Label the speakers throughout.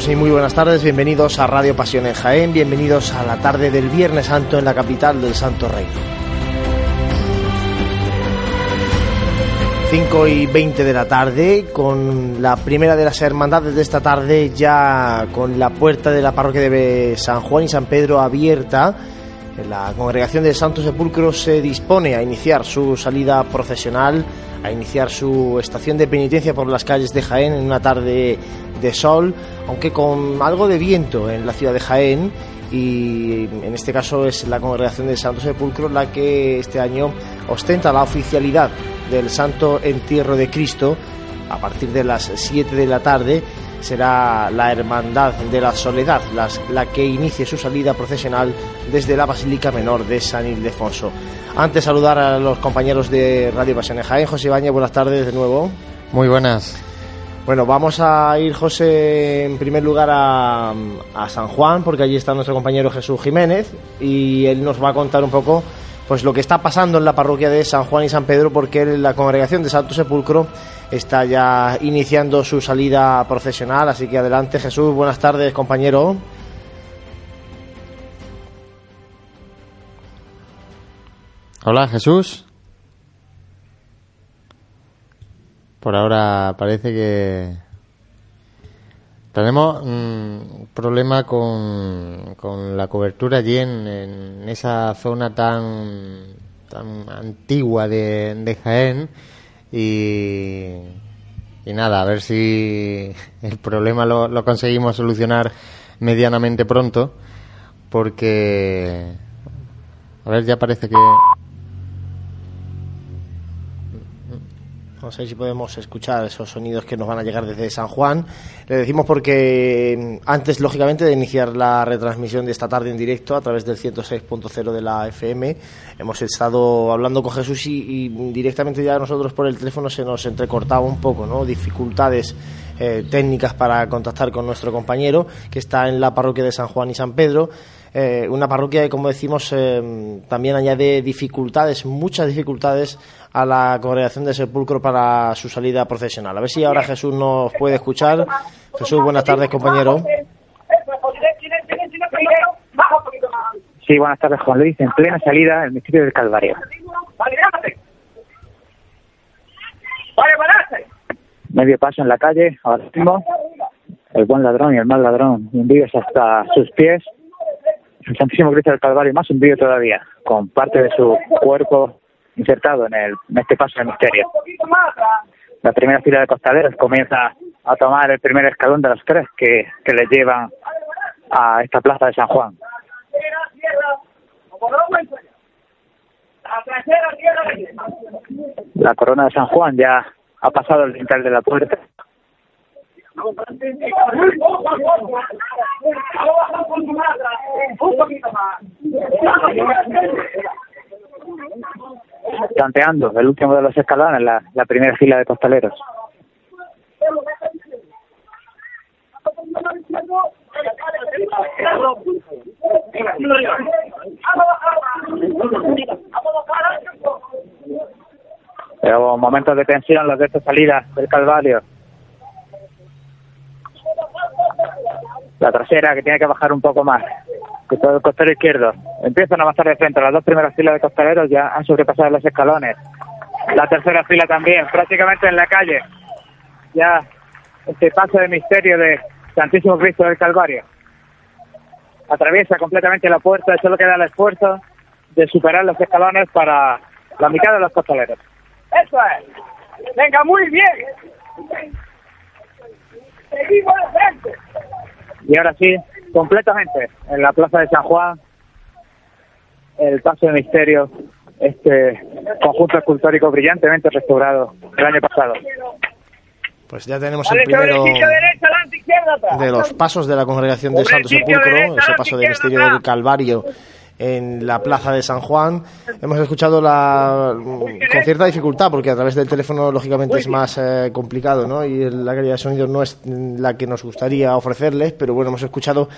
Speaker 1: Saludos y muy buenas tardes, bienvenidos a Radio Pasión en Jaén, bienvenidos a la tarde del Viernes Santo en la capital del Santo Reino. 5 y 20 de la tarde, con la primera de las hermandades de esta tarde ya con la puerta de la parroquia de San Juan y San Pedro abierta. La congregación del Santo Sepulcro se dispone a iniciar su salida procesional, a iniciar su estación de penitencia por las calles de Jaén en una tarde de sol, aunque con algo de viento en la ciudad de Jaén y en este caso es la congregación del Santo Sepulcro la que este año ostenta la oficialidad del Santo Entierro de Cristo a partir de las 7 de la tarde será la Hermandad de la Soledad la que inicie su salida procesional desde la Basílica Menor de San Ildefonso. Antes saludar a los compañeros de Radio Pasión en Jaén, José Ibañez, buenas tardes de nuevo.
Speaker 2: Muy buenas.
Speaker 1: Bueno, vamos a ir, José, en primer lugar a, San Juan, porque allí está nuestro compañero Jesús Jiménez y él nos va a contar un poco pues lo que está pasando en la parroquia de San Juan y San Pedro, porque la congregación de Santo Sepulcro está ya iniciando su salida procesional. Así que adelante, Jesús. Buenas tardes, compañero.
Speaker 2: Hola, Jesús. Por ahora parece que tenemos un problema con, con la cobertura allí en, esa zona tan, tan antigua de, de Jaén. Y, y, nada, a ver si el problema lo, lo conseguimos solucionar medianamente pronto porque a ver ya parece que
Speaker 1: No sé si podemos escuchar esos sonidos que nos van a llegar desde San Juan. Le decimos porque antes, lógicamente, de iniciar la retransmisión de esta tarde en directo a través del 106.0 de la FM, hemos estado hablando con Jesús y, directamente ya nosotros por el teléfono se nos entrecortaba un poco, ¿no? Dificultades eh, técnicas para contactar con nuestro compañero que está en la parroquia de San Juan y San Pedro. Eh, una parroquia que, como decimos, eh, también añade dificultades, muchas dificultades a la congregación de Sepulcro para su salida profesional. A ver si ahora Jesús nos puede escuchar. Jesús, buenas tardes, compañero.
Speaker 3: Sí, buenas tardes, Juan Luis. En plena salida del misterio del Calvario. Medio paso en la calle, ahora mismo. El buen ladrón y el mal ladrón hundidos hasta sus pies. El Santísimo Cristo del Calvario más hundido todavía, con parte de su cuerpo insertado en, el, en este paso de misterio. La primera fila de costaleros comienza a tomar el primer escalón de los tres que, que les llevan a esta plaza de San Juan. La corona de San Juan ya ha pasado el dintel de la puerta. Tanteando el último de los escalones, la, primera fila de costaleros. Momentos de tensión los de esta salida del Calvario. La trasera que tiene que bajar un poco más que todo el costero izquierdo. Empiezan a avanzar de frente. Las dos primeras filas de costaleros ya han sobrepasado los escalones. La tercera fila también, prácticamente en la calle. Ya este paso de misterio de Santísimo Cristo del Calvario. Atraviesa completamente la puerta, solo queda el esfuerzo de superar los escalones para la mitad de los costaleros.
Speaker 4: Eso es. Venga, muy bien. Seguimos de frente.
Speaker 3: Y ahora sí, completamente en la Plaza de San Juan, el paso de misterio, este conjunto escultórico brillantemente restaurado el año pasado.
Speaker 1: Pues ya tenemos el primero de los pasos de la congregación de Santo Sepulcro, ese paso de misterio del Calvario en la plaza de San Juan. Hemos escuchado la, con cierta dificultad, porque a través del teléfono lógicamente es más eh, complicado, ¿no? Y la calidad de sonido no es la que nos gustaría ofrecerles, pero bueno, hemos escuchado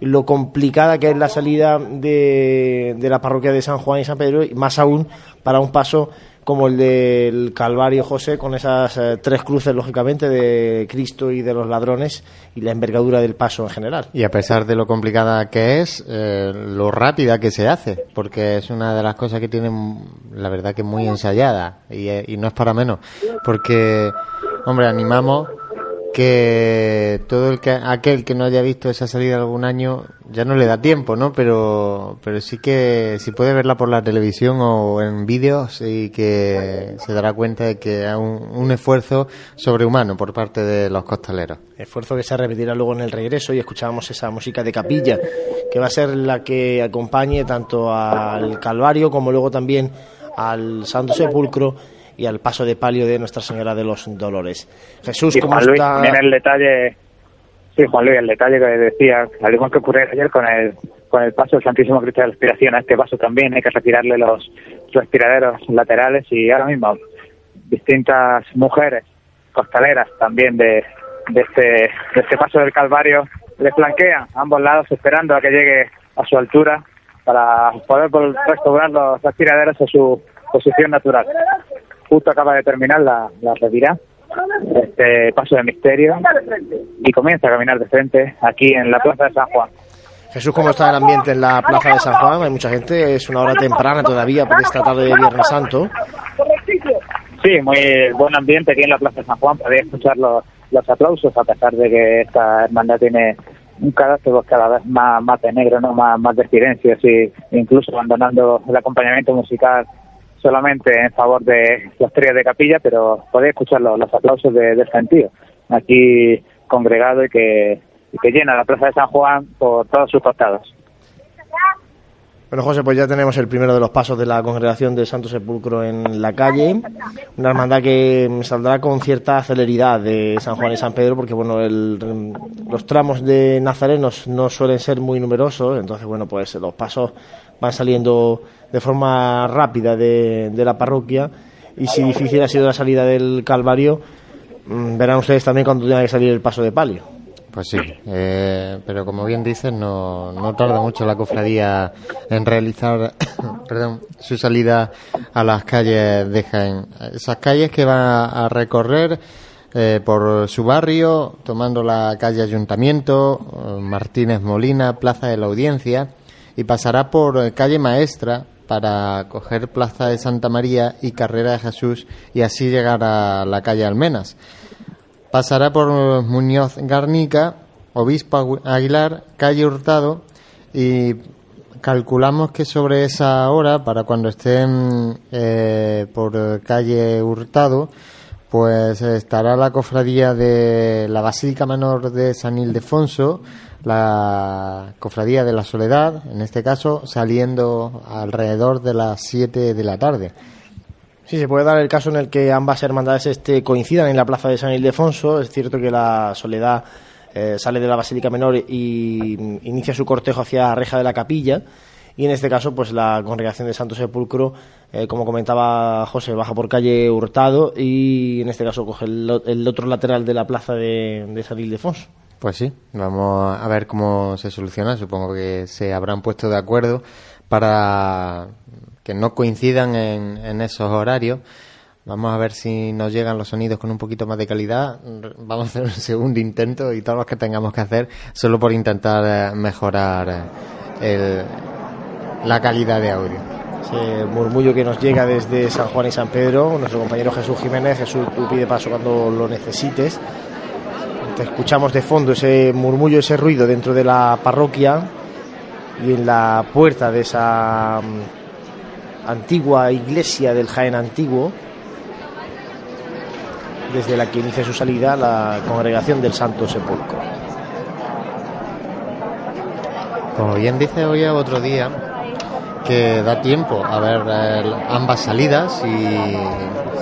Speaker 1: lo complicada que es la salida de, de la parroquia de San Juan y San Pedro, y más aún para un paso como el del Calvario José, con esas eh, tres cruces, lógicamente, de Cristo y de los ladrones y la envergadura del paso en general.
Speaker 2: Y a pesar de lo complicada que es, eh, lo rápida que se hace, porque es una de las cosas que tienen, la verdad, que muy ensayada y, eh, y no es para menos, porque, hombre, animamos que todo el que aquel que no haya visto esa salida algún año ya no le da tiempo, ¿no? Pero pero sí que si puede verla por la televisión o en vídeos y que se dará cuenta de que es un, un esfuerzo sobrehumano por parte de los costaleros.
Speaker 1: Esfuerzo que se repetirá luego en el regreso y escuchábamos esa música de capilla, que va a ser la que acompañe tanto al Calvario como luego también al Santo Sepulcro y al paso de palio de Nuestra Señora de los Dolores. Jesús,
Speaker 3: Sí,
Speaker 1: ¿cómo
Speaker 3: Juan Luis,
Speaker 1: está?
Speaker 3: mira el detalle, sí, Juan Luis, el detalle que decía, al igual que ocurrió ayer con el con el paso del Santísimo Cristo de la Respiración, a este paso también hay que retirarle los respiraderos laterales y ahora mismo distintas mujeres costaleras también de, de este de este paso del Calvario le flanquean a ambos lados esperando a que llegue a su altura para poder restaurar los respiraderos a su posición natural. Justo acaba de terminar la, la retirada este paso de misterio y comienza a caminar de frente aquí en la plaza de San Juan.
Speaker 1: Jesús, ¿cómo está el ambiente en la Plaza de San Juan? Hay mucha gente, es una hora temprana todavía por esta tarde de Viernes Santo.
Speaker 3: Sí, muy buen ambiente aquí en la plaza de San Juan. Podéis escuchar los, los aplausos a pesar de que esta hermandad tiene un carácter pues, cada vez más, más de negro, no más, más de silencio, sí, incluso abandonando el acompañamiento musical solamente en favor de los tríos de capilla, pero podéis escuchar los, los aplausos de, del gentío aquí congregado y que, y que llena la plaza de San Juan por todos sus costados.
Speaker 1: Bueno, José, pues ya tenemos el primero de los pasos de la congregación del Santo Sepulcro en la calle. Una hermandad que saldrá con cierta celeridad de San Juan y San Pedro, porque bueno, el- los tramos de nazarenos no suelen ser muy numerosos, entonces bueno, pues los pasos van saliendo de forma rápida de, de la parroquia. Y si difícil ha sido la salida del Calvario, mm, verán ustedes también cuando tenga que salir el paso de palio.
Speaker 2: Pues sí, eh, pero como bien dices, no, no tarda mucho la cofradía en realizar perdón, su salida a las calles de Jaén. Esas calles que va a recorrer eh, por su barrio, tomando la calle Ayuntamiento, eh, Martínez Molina, Plaza de la Audiencia, y pasará por eh, calle Maestra para coger Plaza de Santa María y Carrera de Jesús y así llegar a la calle Almenas. Pasará por Muñoz Garnica, Obispo Agu- Aguilar, calle Hurtado y calculamos que sobre esa hora, para cuando estén eh, por calle Hurtado, pues estará la cofradía de la Basílica Menor de San Ildefonso, la cofradía de la Soledad, en este caso, saliendo alrededor de las 7 de la tarde.
Speaker 1: Sí, se puede dar el caso en el que ambas hermandades este, coincidan en la plaza de San Ildefonso. Es cierto que la Soledad eh, sale de la Basílica Menor y mm, inicia su cortejo hacia Reja de la Capilla. Y en este caso, pues la congregación de Santo Sepulcro, eh, como comentaba José, baja por calle Hurtado y en este caso coge el, el otro lateral de la plaza de, de San Ildefonso.
Speaker 2: Pues sí, vamos a ver cómo se soluciona. Supongo que se habrán puesto de acuerdo para que no coincidan en, en esos horarios. Vamos a ver si nos llegan los sonidos con un poquito más de calidad. Vamos a hacer un segundo intento y todos los que tengamos que hacer solo por intentar eh, mejorar eh, el- la calidad de audio.
Speaker 1: Ese murmullo que nos llega desde San Juan y San Pedro, nuestro compañero Jesús Jiménez. Jesús, tú pide paso cuando lo necesites. Te escuchamos de fondo ese murmullo, ese ruido dentro de la parroquia y en la puerta de esa mm, antigua iglesia del Jaén Antiguo, desde la que inicia su salida la congregación del Santo Sepulcro.
Speaker 2: Como bien dice hoy otro día que da tiempo a ver eh, ambas salidas y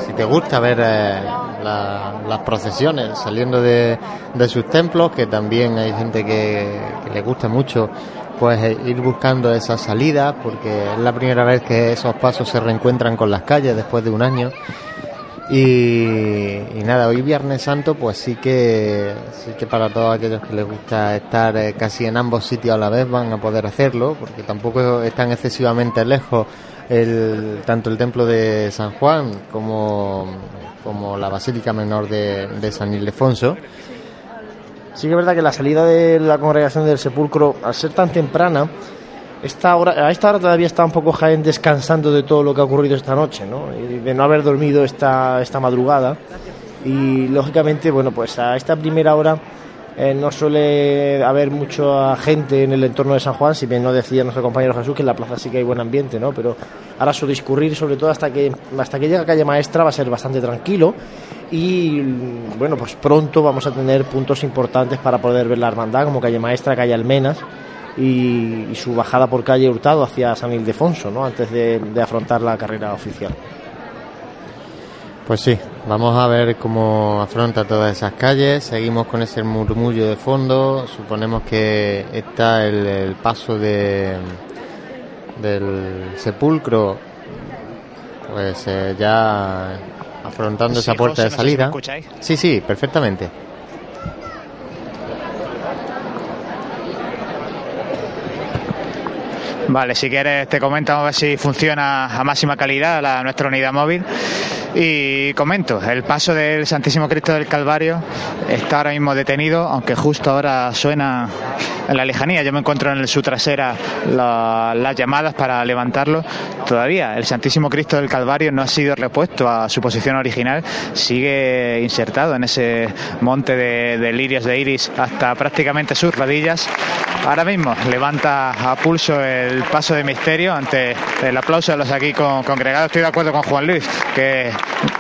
Speaker 2: si te gusta ver eh, la- las procesiones saliendo de, de sus templos, que también hay gente que, que le gusta mucho pues eh, ir buscando esas salidas porque es la primera vez que esos pasos se reencuentran con las calles después de un año y, nada, hoy Viernes Santo, pues sí que, sí que para todos aquellos que les gusta estar eh, casi en ambos sitios a la vez van a poder hacerlo, porque tampoco están excesivamente lejos el, tanto el templo de San Juan como, como la Basílica Menor de San Ildefonso.
Speaker 1: Sí que es verdad que la salida de la congregación del sepulcro, al ser tan temprana, esta hora, a esta hora todavía está un poco Jaén descansando de todo lo que ha ocurrido esta noche, ¿no? De no haber dormido esta, esta madrugada. Y lógicamente, bueno, pues a esta primera hora eh, no suele haber mucha gente en el entorno de San Juan, si bien no decía nuestro compañero Jesús que en la plaza sí que hay buen ambiente, ¿no? Pero ahora su discurrir, sobre todo hasta que hasta que llega a calle Maestra, va a ser bastante tranquilo y bueno, pues pronto vamos a tener puntos importantes para poder ver la hermandad, como calle Maestra, calle Almenas y, y su bajada por calle Hurtado hacia San Ildefonso, ¿no? Antes de, de afrontar la carrera oficial.
Speaker 2: Pues sí, vamos a ver cómo afronta todas esas calles. Seguimos con ese murmullo de fondo. Suponemos que está el, el paso de, del sepulcro, pues eh, ya afrontando esa puerta
Speaker 5: José,
Speaker 2: de
Speaker 5: no sé si me
Speaker 2: salida.
Speaker 5: escucháis.
Speaker 2: Sí, sí, perfectamente.
Speaker 5: Vale, si quieres te comento a ver si funciona a máxima calidad la, nuestra unidad móvil. Y comento, el paso del Santísimo Cristo del Calvario está ahora mismo detenido, aunque justo ahora suena en la lejanía. Yo me encuentro en su trasera la- las llamadas para levantarlo. Todavía el Santísimo Cristo del Calvario no ha sido repuesto a su posición original, sigue insertado en ese monte de, de lirios de iris hasta prácticamente sus rodillas. Ahora mismo levanta a pulso el paso de misterio ante el aplauso de los aquí con- congregados. Estoy de acuerdo con Juan Luis, que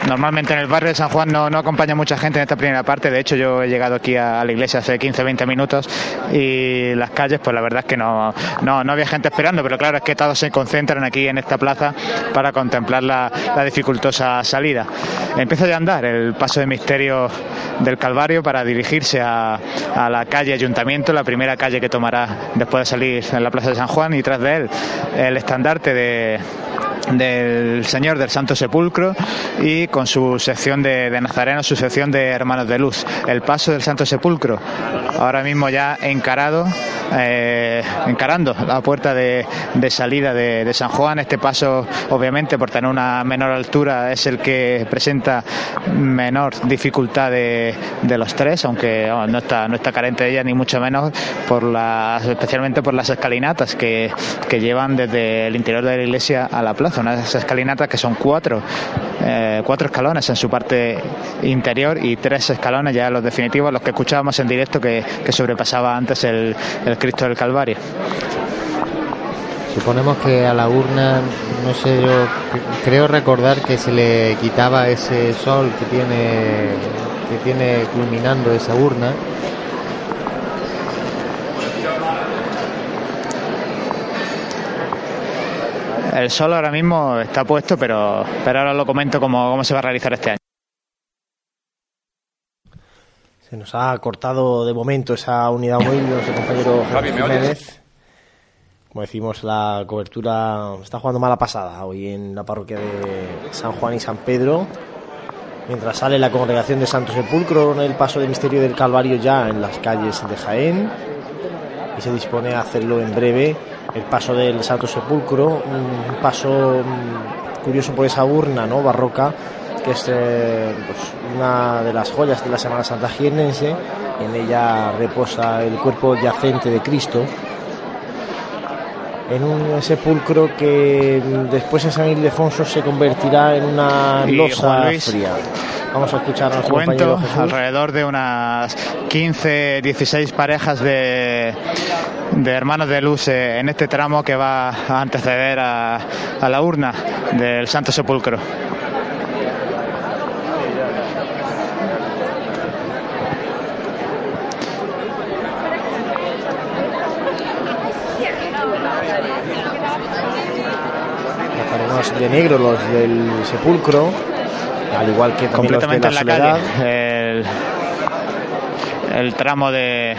Speaker 5: normalmente en el barrio de San Juan no, no acompaña mucha gente en esta primera parte. De hecho, yo he llegado aquí a, la iglesia hace 15-20 minutos y las calles, pues la verdad es que no, no, no había gente esperando, pero claro, es que todos se concentran aquí en esta plaza para contemplar la, la dificultosa salida. Empieza ya a andar el paso de misterio del Calvario para dirigirse a, a la calle Ayuntamiento, la primera calle que tomará después de salir en la Plaza de San Juan y tras de el estandarte de del Señor del Santo Sepulcro y con su sección de, de Nazareno, su sección de Hermanos de Luz. El paso del Santo Sepulcro, ahora mismo ya encarado, eh, encarando la puerta de, salida de, San Juan. Este paso, obviamente, por tener una menor altura, es el que presenta menor dificultad de, los tres, aunque no, está, no está carente de ella, ni mucho menos, por las, especialmente por las escalinatas que, que llevan desde el interior de la iglesia a la plaza. Unas escalinatas que son cuatro, eh, cuatro escalones en su parte interior y tres escalones ya los definitivos, los que escuchábamos en directo que, que sobrepasaba antes el, el Cristo del Calvario.
Speaker 2: Suponemos que a la urna, no sé, yo cre- creo recordar que se le quitaba ese sol que tiene que tiene culminando esa urna.
Speaker 5: El sol ahora mismo está puesto, pero, pero ahora lo comento cómo, cómo se va a realizar este año.
Speaker 1: Se nos ha cortado de momento esa unidad móvil de nuestro compañero
Speaker 6: Javi.
Speaker 1: Jiménez. Como decimos, la cobertura está jugando mala pasada hoy en la parroquia de San Juan y San Pedro. Mientras sale la congregación de Santo Sepulcro en el paso de misterio del Calvario ya en las calles de Jaén. Y se dispone a hacerlo en breve el paso del Santo Sepulcro. Un paso mm, curioso por esa urna ¿no? barroca que es eh, pues, una de las joyas de la Semana Santa jiennense. En ella reposa el cuerpo yacente de Cristo en un sepulcro que después en San Ildefonso se convertirá en una
Speaker 5: Y,
Speaker 1: losa
Speaker 5: Luis,
Speaker 1: fría. Vamos a escuchar a
Speaker 5: Cuento alrededor de unas 15, 16 parejas de, de hermanos de luz eh, en este tramo que va a anteceder a, a la urna del Santo Sepulcro.
Speaker 1: De negro, los del sepulcro, al igual que también los de
Speaker 5: completamente
Speaker 1: la
Speaker 5: en la
Speaker 1: soledad.
Speaker 5: calle. El, el tramo de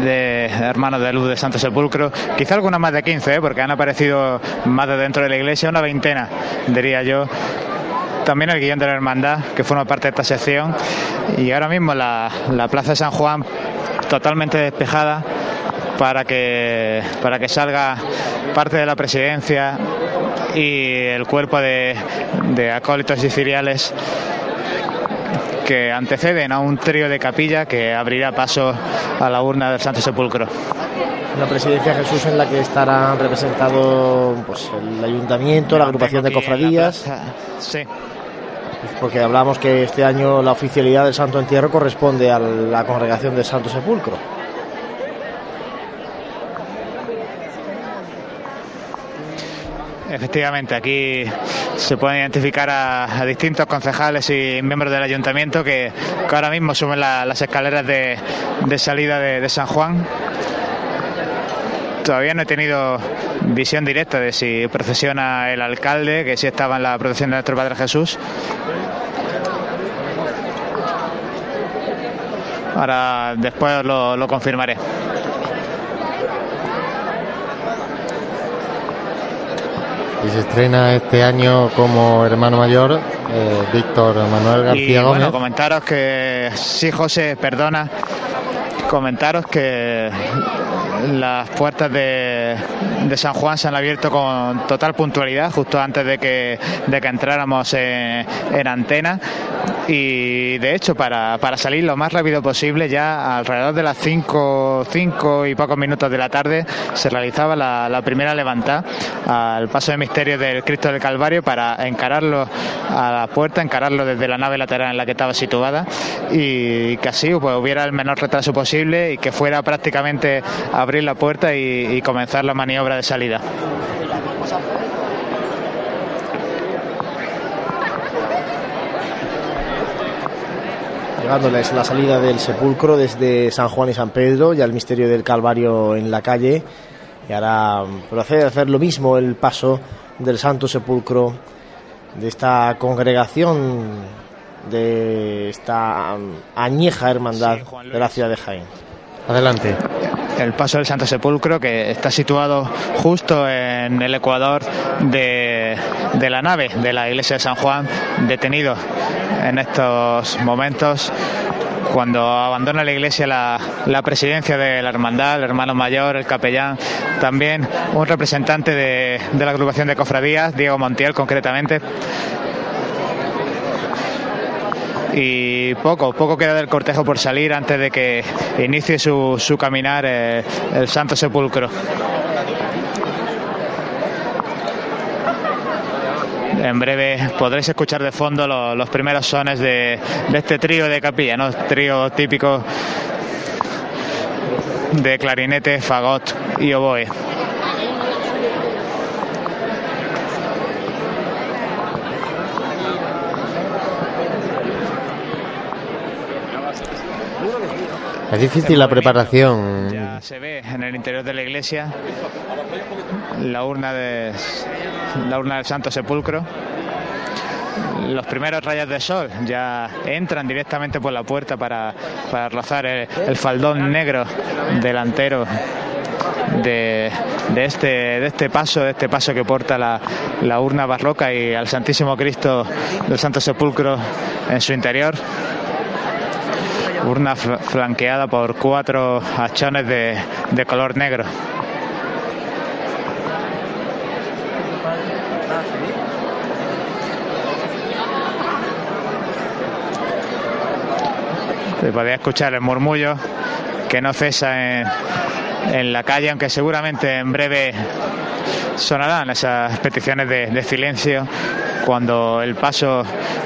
Speaker 5: de hermanos de luz de Santo Sepulcro, quizá alguna más de 15, ¿eh? porque han aparecido más de dentro de la iglesia, una veintena, diría yo. También el guion de la hermandad, que forma parte de esta sección. Y ahora mismo la, la plaza de San Juan totalmente despejada para que, para que salga parte de la presidencia y el cuerpo de, de acólitos y ciriales que anteceden a un trío de capilla que abrirá paso a la urna del Santo Sepulcro.
Speaker 1: La presidencia Jesús en la que estarán representados pues, el ayuntamiento, la agrupación de cofradías.
Speaker 5: Sí.
Speaker 1: Porque hablamos que este año la oficialidad del Santo Entierro corresponde a la congregación del Santo Sepulcro.
Speaker 5: Efectivamente, aquí se pueden identificar a, distintos concejales y miembros del ayuntamiento que, ahora mismo suben la- las escaleras de, salida de, de San Juan. Todavía no he tenido visión directa de si procesiona el alcalde, que sí estaba en la procesión de nuestro Padre Jesús. Ahora después lo, lo confirmaré.
Speaker 2: Y se estrena este año como hermano mayor eh, Víctor Manuel
Speaker 5: Y
Speaker 2: García Gómez.
Speaker 5: bueno, comentaros que sí, José, perdona, comentaros que las puertas de, de San Juan se han abierto con total puntualidad justo antes de que, de que entráramos en, en antena. Y de hecho para, para salir lo más rápido posible ya alrededor de las 5 cinco y pocos minutos de la tarde se realizaba la, la primera levantada al paso de misterio del Cristo del Calvario para encararlo a la puerta, encararlo desde la nave lateral en la que estaba situada y que así pues, hubiera el menor retraso posible y que fuera prácticamente abrir la puerta y, y comenzar la maniobra de salida.
Speaker 1: Llegándoles la salida del sepulcro desde San Juan y San Pedro, ya el misterio del Calvario en la calle. Y ahora procede a hacer lo mismo el paso del Santo Sepulcro de esta congregación, de esta um, añeja hermandad
Speaker 5: Sí,
Speaker 1: de la ciudad de Jaén.
Speaker 2: Adelante.
Speaker 5: el paso del Santo Sepulcro que está situado justo en el ecuador de, la nave de la iglesia de San Juan, detenido en estos momentos cuando abandona la iglesia la, presidencia de la hermandad, el hermano mayor, el capellán, también un representante de la agrupación de cofradías, Diego Montiel concretamente, y poco, poco queda del cortejo por salir antes de que inicie su, su caminar eh, el Santo Sepulcro. En breve podréis escuchar de fondo lo- los primeros sones de, de este trío de capilla, ¿no? Trío típico de clarinete, fagot y oboe.
Speaker 2: Es difícil la preparación.
Speaker 5: Ya se ve en el interior de la iglesia la urna de la urna del Santo Sepulcro. Los primeros rayos de sol ya entran directamente por la puerta para, para rozar el, el faldón negro delantero de, de este, de este paso, de este paso que porta la, la urna barroca y al Santísimo Cristo del Santo Sepulcro en su interior urna fl- flanqueada por cuatro hachones de, de color negro. Se podía escuchar el murmullo que no cesa en, en la calle, aunque seguramente en breve sonarán esas peticiones de, silencio cuando el paso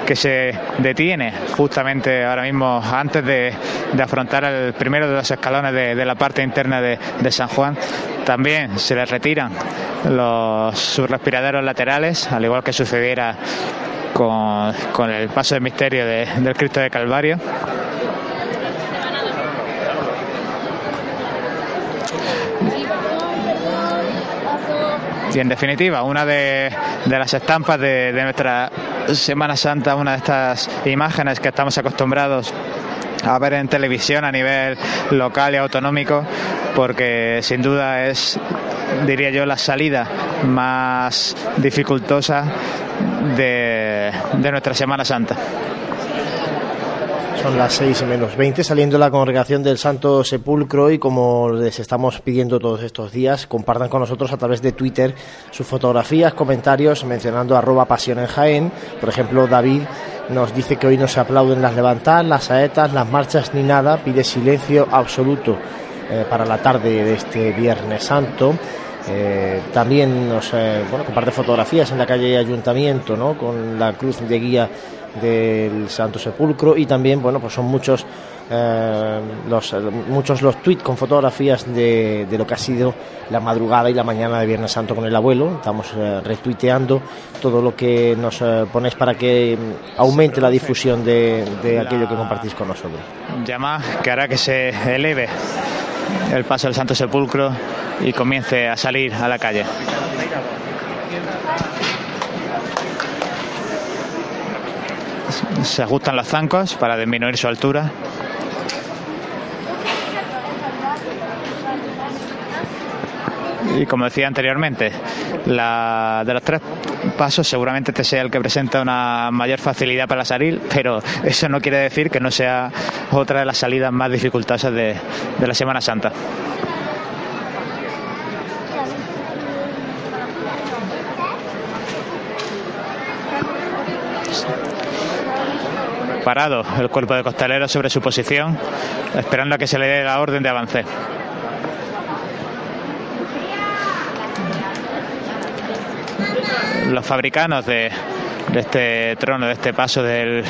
Speaker 5: que se detiene justamente ahora mismo antes de, afrontar el primero de los escalones de, la parte interna de, San Juan. También se le retiran los sus respiraderos laterales al igual que sucediera con, con el paso de misterio de- del Cristo de Calvario Y en definitiva, una de, las estampas de, de nuestra Semana Santa, una de estas imágenes que estamos acostumbrados a ver en televisión a nivel local y autonómico, porque sin duda es, diría yo, la salida más dificultosa de, de nuestra Semana Santa.
Speaker 1: Son las 6 menos 20, saliendo la congregación del Santo Sepulcro y como les estamos pidiendo todos estos días, compartan con nosotros a través de Twitter sus fotografías, comentarios, mencionando arroba pasión. Por ejemplo, David nos dice que hoy no se aplauden las levantadas, las saetas, las marchas ni nada, pide silencio absoluto eh, para la tarde de este Viernes Santo. Eh, también nos eh, bueno, comparte fotografías en la calle Ayuntamiento, ¿no? Con la cruz de guía del Santo Sepulcro y también, bueno, pues son muchos eh, los, muchos los tweets con fotografías de, de, lo que ha sido la madrugada y la mañana de Viernes Santo con el abuelo. Estamos eh, retuiteando todo lo que nos eh, ponéis para que aumente la difusión de, de aquello que compartís con nosotros.
Speaker 5: Llama que hará que se eleve el paso del Santo Sepulcro y comience a salir a la calle. Se ajustan los zancos para disminuir su altura. Y como decía anteriormente, la, de los tres pasos seguramente este sea el que presenta una mayor facilidad para salir, pero eso no quiere decir que no sea otra de las salidas más dificultosas de, de la Semana Santa. Parado el cuerpo de costalero sobre su posición, esperando a que se le dé la orden de avance. Los fabricanos de, este trono, de este paso del,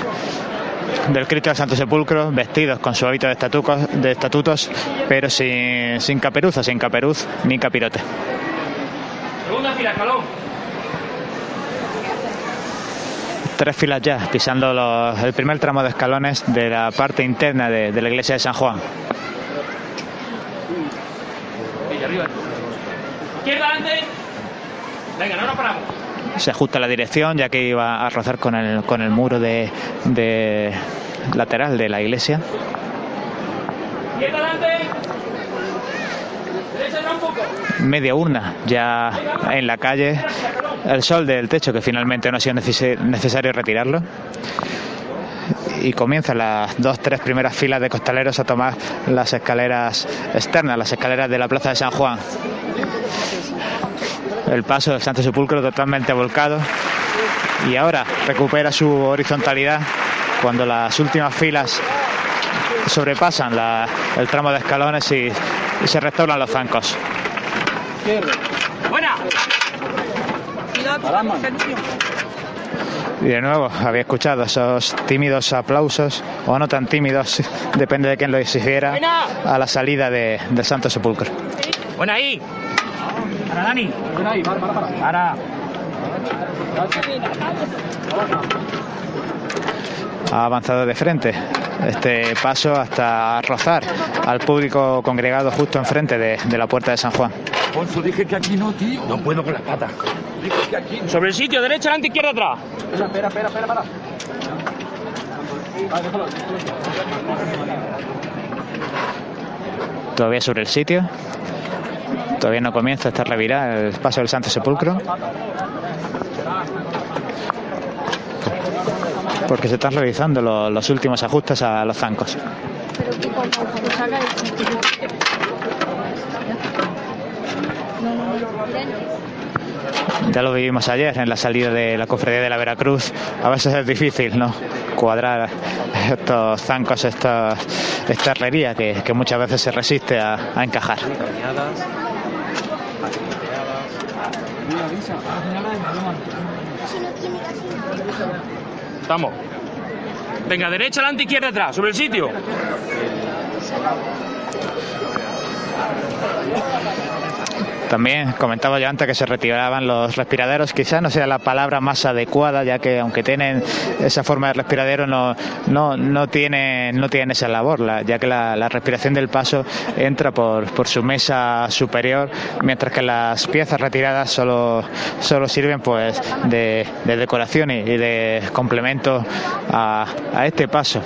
Speaker 5: del Cristo del Santo Sepulcro, vestidos con su hábito de, estatutos, pero sin, sin caperuza, sin caperuz ni capirote.
Speaker 6: Segunda fila, escalón.
Speaker 5: Tres filas ya, pisando los, el primer tramo de escalones de la parte interna de, de la iglesia de San Juan.
Speaker 6: Venga, no nos paramos.
Speaker 5: Se ajusta la dirección ya que iba a rozar con el, con el muro de, de lateral de la iglesia. Media urna ya en la calle. El sol del techo que finalmente no ha sido neces necesario retirarlo. Y comienzan las dos, tres primeras filas de costaleros a tomar las escaleras externas, las escaleras de la plaza de San Juan. El paso del Santo Sepulcro totalmente volcado y ahora recupera su horizontalidad cuando las últimas filas sobrepasan el tramo de escalones y, y se restauran los zancos.
Speaker 6: Buena.
Speaker 5: Y de nuevo había escuchado esos tímidos aplausos, o no tan tímidos, depende de quién lo exigiera, a la salida de, del Santo Sepulcro.
Speaker 6: Buena ahí. Para Dani. Para.
Speaker 5: Ha avanzado de frente este paso hasta rozar al público congregado justo enfrente de, de la puerta de San Juan.
Speaker 7: Alfonso, dije que aquí no, tío. No puedo con las patas. Dije que aquí no.
Speaker 6: Sobre el sitio, derecha adelante, izquierda atrás.
Speaker 7: Espera, espera, espera, para.
Speaker 5: Todavía sobre el sitio. Todavía no comienza esta revirada el paso del Santo Sepulcro. Porque se están realizando lo- los últimos ajustes a los zancos. Ya lo vivimos ayer en la salida de la cofradía de la Veracruz. A veces es difícil, ¿no? Cuadrar estos zancos, esta, esta herrería que, muchas veces se resiste a encajar.
Speaker 6: Estamos. Venga, derecha adelante, izquierda atrás. Sobre el sitio.
Speaker 5: También comentaba yo antes que se retiraban los respiraderos. Quizás no sea la palabra más adecuada, ya que aunque tienen esa forma de respiradero, no, no, no, tienen, no tienen esa labor, la- ya que la, respiración del paso entra por, por su mesa superior, mientras que las piezas retiradas solo, solo sirven pues de, de decoración y, y de complemento a, a este paso.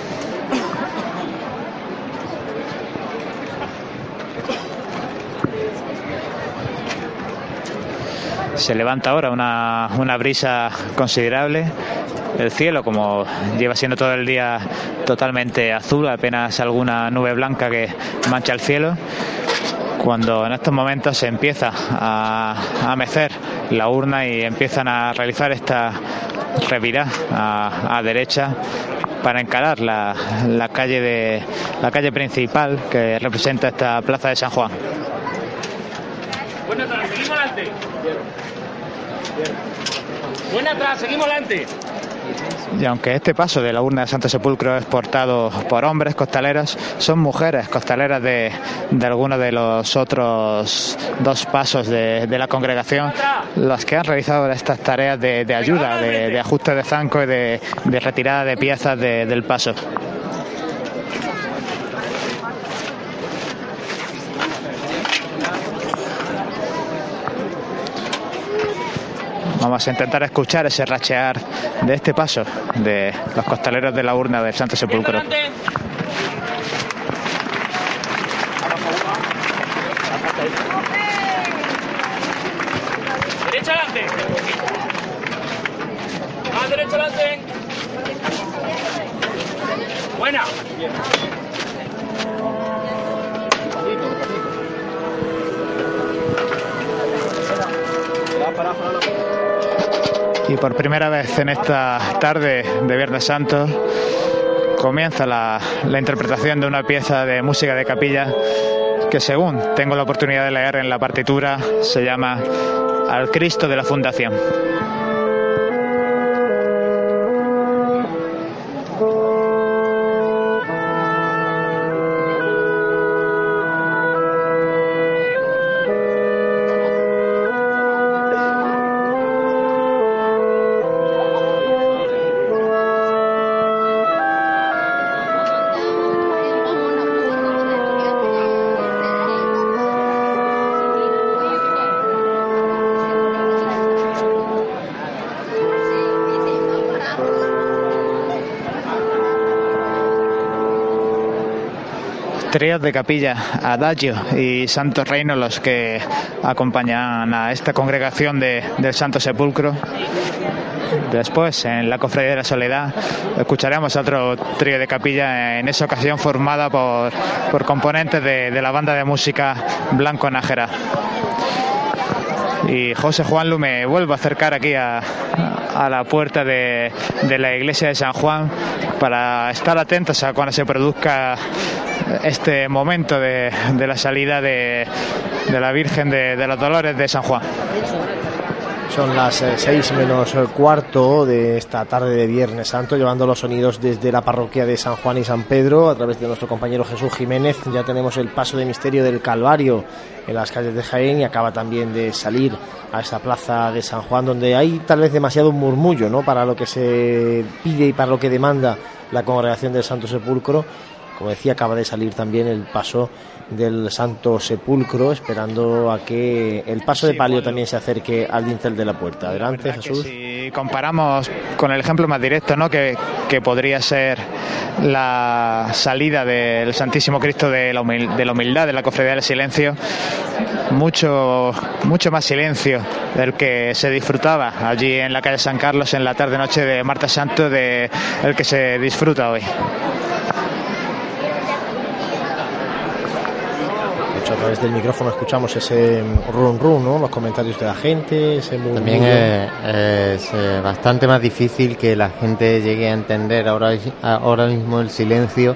Speaker 5: Se levanta ahora una, una brisa considerable. El cielo, como lleva siendo todo el día totalmente azul, apenas alguna nube blanca que mancha el cielo cuando en estos momentos se empieza a, a mecer la urna y empiezan a realizar esta revirada a, a derecha para encarar la, la calle de la calle principal que representa esta plaza de San Juan.
Speaker 6: Buena atrás, seguimos adelante. Buena atrás, seguimos adelante.
Speaker 5: Y aunque este paso de la urna de Santo Sepulcro es portado por hombres costaleros, son mujeres costaleras de, de algunos de los otros dos pasos de, de la congregación las que han realizado estas tareas de, de ayuda, de, ajuste de zanco y de, retirada de piezas de- del paso. Vamos a intentar escuchar ese rachear de este paso de los costaleros de la urna del Santo Sepulcro.
Speaker 6: Derecha adelante. Más derecha adelante. Buena.
Speaker 5: Y por primera vez en esta tarde de Viernes Santo comienza la, interpretación de una pieza de música de capilla que según tengo la oportunidad de leer en la partitura se llama Al Cristo de la Fundación. Tríos de capilla, Adagio y Santo Reino, los que acompañan a esta congregación de- del Santo Sepulcro. Después, en la Cofradía de la Soledad, escucharemos otro trío de capilla, en esa ocasión formada por, por componentes de, la banda de música Blanco Nájera. Y José Juan Lu me vuelvo a acercar aquí a, a la puerta de, de la iglesia de San Juan para estar atentos a cuando se produzca este momento de, la salida de, la Virgen de, los Dolores de San Juan.
Speaker 1: Son las eh, seis menos eh, cuarto de esta tarde de Viernes Santo, llevando los sonidos desde la parroquia de San Juan y San Pedro a través de nuestro compañero Jesús Jiménez. Ya tenemos el paso de misterio del Calvario en las calles de Jaén y acaba también de salir a esa plaza de San Juan donde hay tal vez demasiado murmullo, ¿no? Para lo que se pide y para lo que demanda la congregación del Santo Sepulcro. Como decía, acaba de salir también el paso del Santo Sepulcro, esperando a que el paso de palio también se acerque al dintel de la puerta. Adelante, Jesús.
Speaker 5: Si comparamos con el ejemplo más directo, ¿no? que, que podría ser la salida del Santísimo Cristo de la, humil- de la humildad, de la cofradía del silencio, mucho, mucho más silencio del que se disfrutaba allí en la calle San Carlos en la tarde-noche de Marta Santo, de el que se disfruta hoy.
Speaker 1: Hecho, a través del micrófono escuchamos ese run run, ¿no? Los comentarios de la gente, ese.
Speaker 2: También es, es, eh, bastante más difícil que la gente llegue a entender ahora, ahora mismo el silencio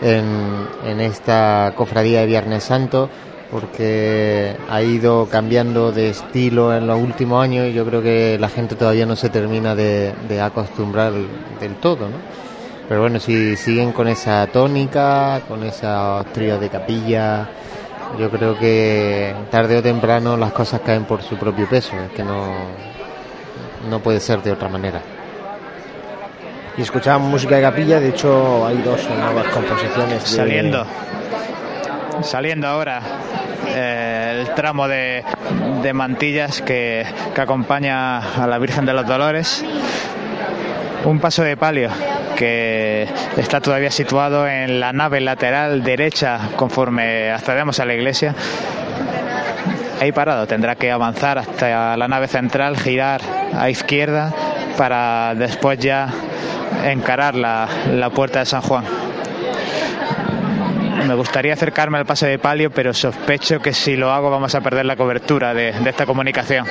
Speaker 2: en, en esta cofradía de Viernes Santo porque ha ido cambiando de estilo en los últimos años y yo creo que la gente todavía no se termina de, de acostumbrar del todo, ¿no? Pero bueno, si siguen con esa tónica, con esos tríos de capilla, yo creo que tarde o temprano las cosas caen por su propio peso, es que no, no puede ser de otra manera.
Speaker 1: Y escuchamos música de capilla, de hecho hay dos nuevas composiciones. De...
Speaker 5: Saliendo. Saliendo ahora eh, el tramo de, de mantillas que, que acompaña a la Virgen de los Dolores. Un paso de palio que está todavía situado en la nave lateral derecha conforme accedemos a la iglesia. ahí parado. Tendrá que avanzar hasta la nave central, girar a izquierda para después ya encarar la, la puerta de San Juan. Me gustaría acercarme al paso de palio, pero sospecho que si lo hago vamos a perder la cobertura de esta comunicación.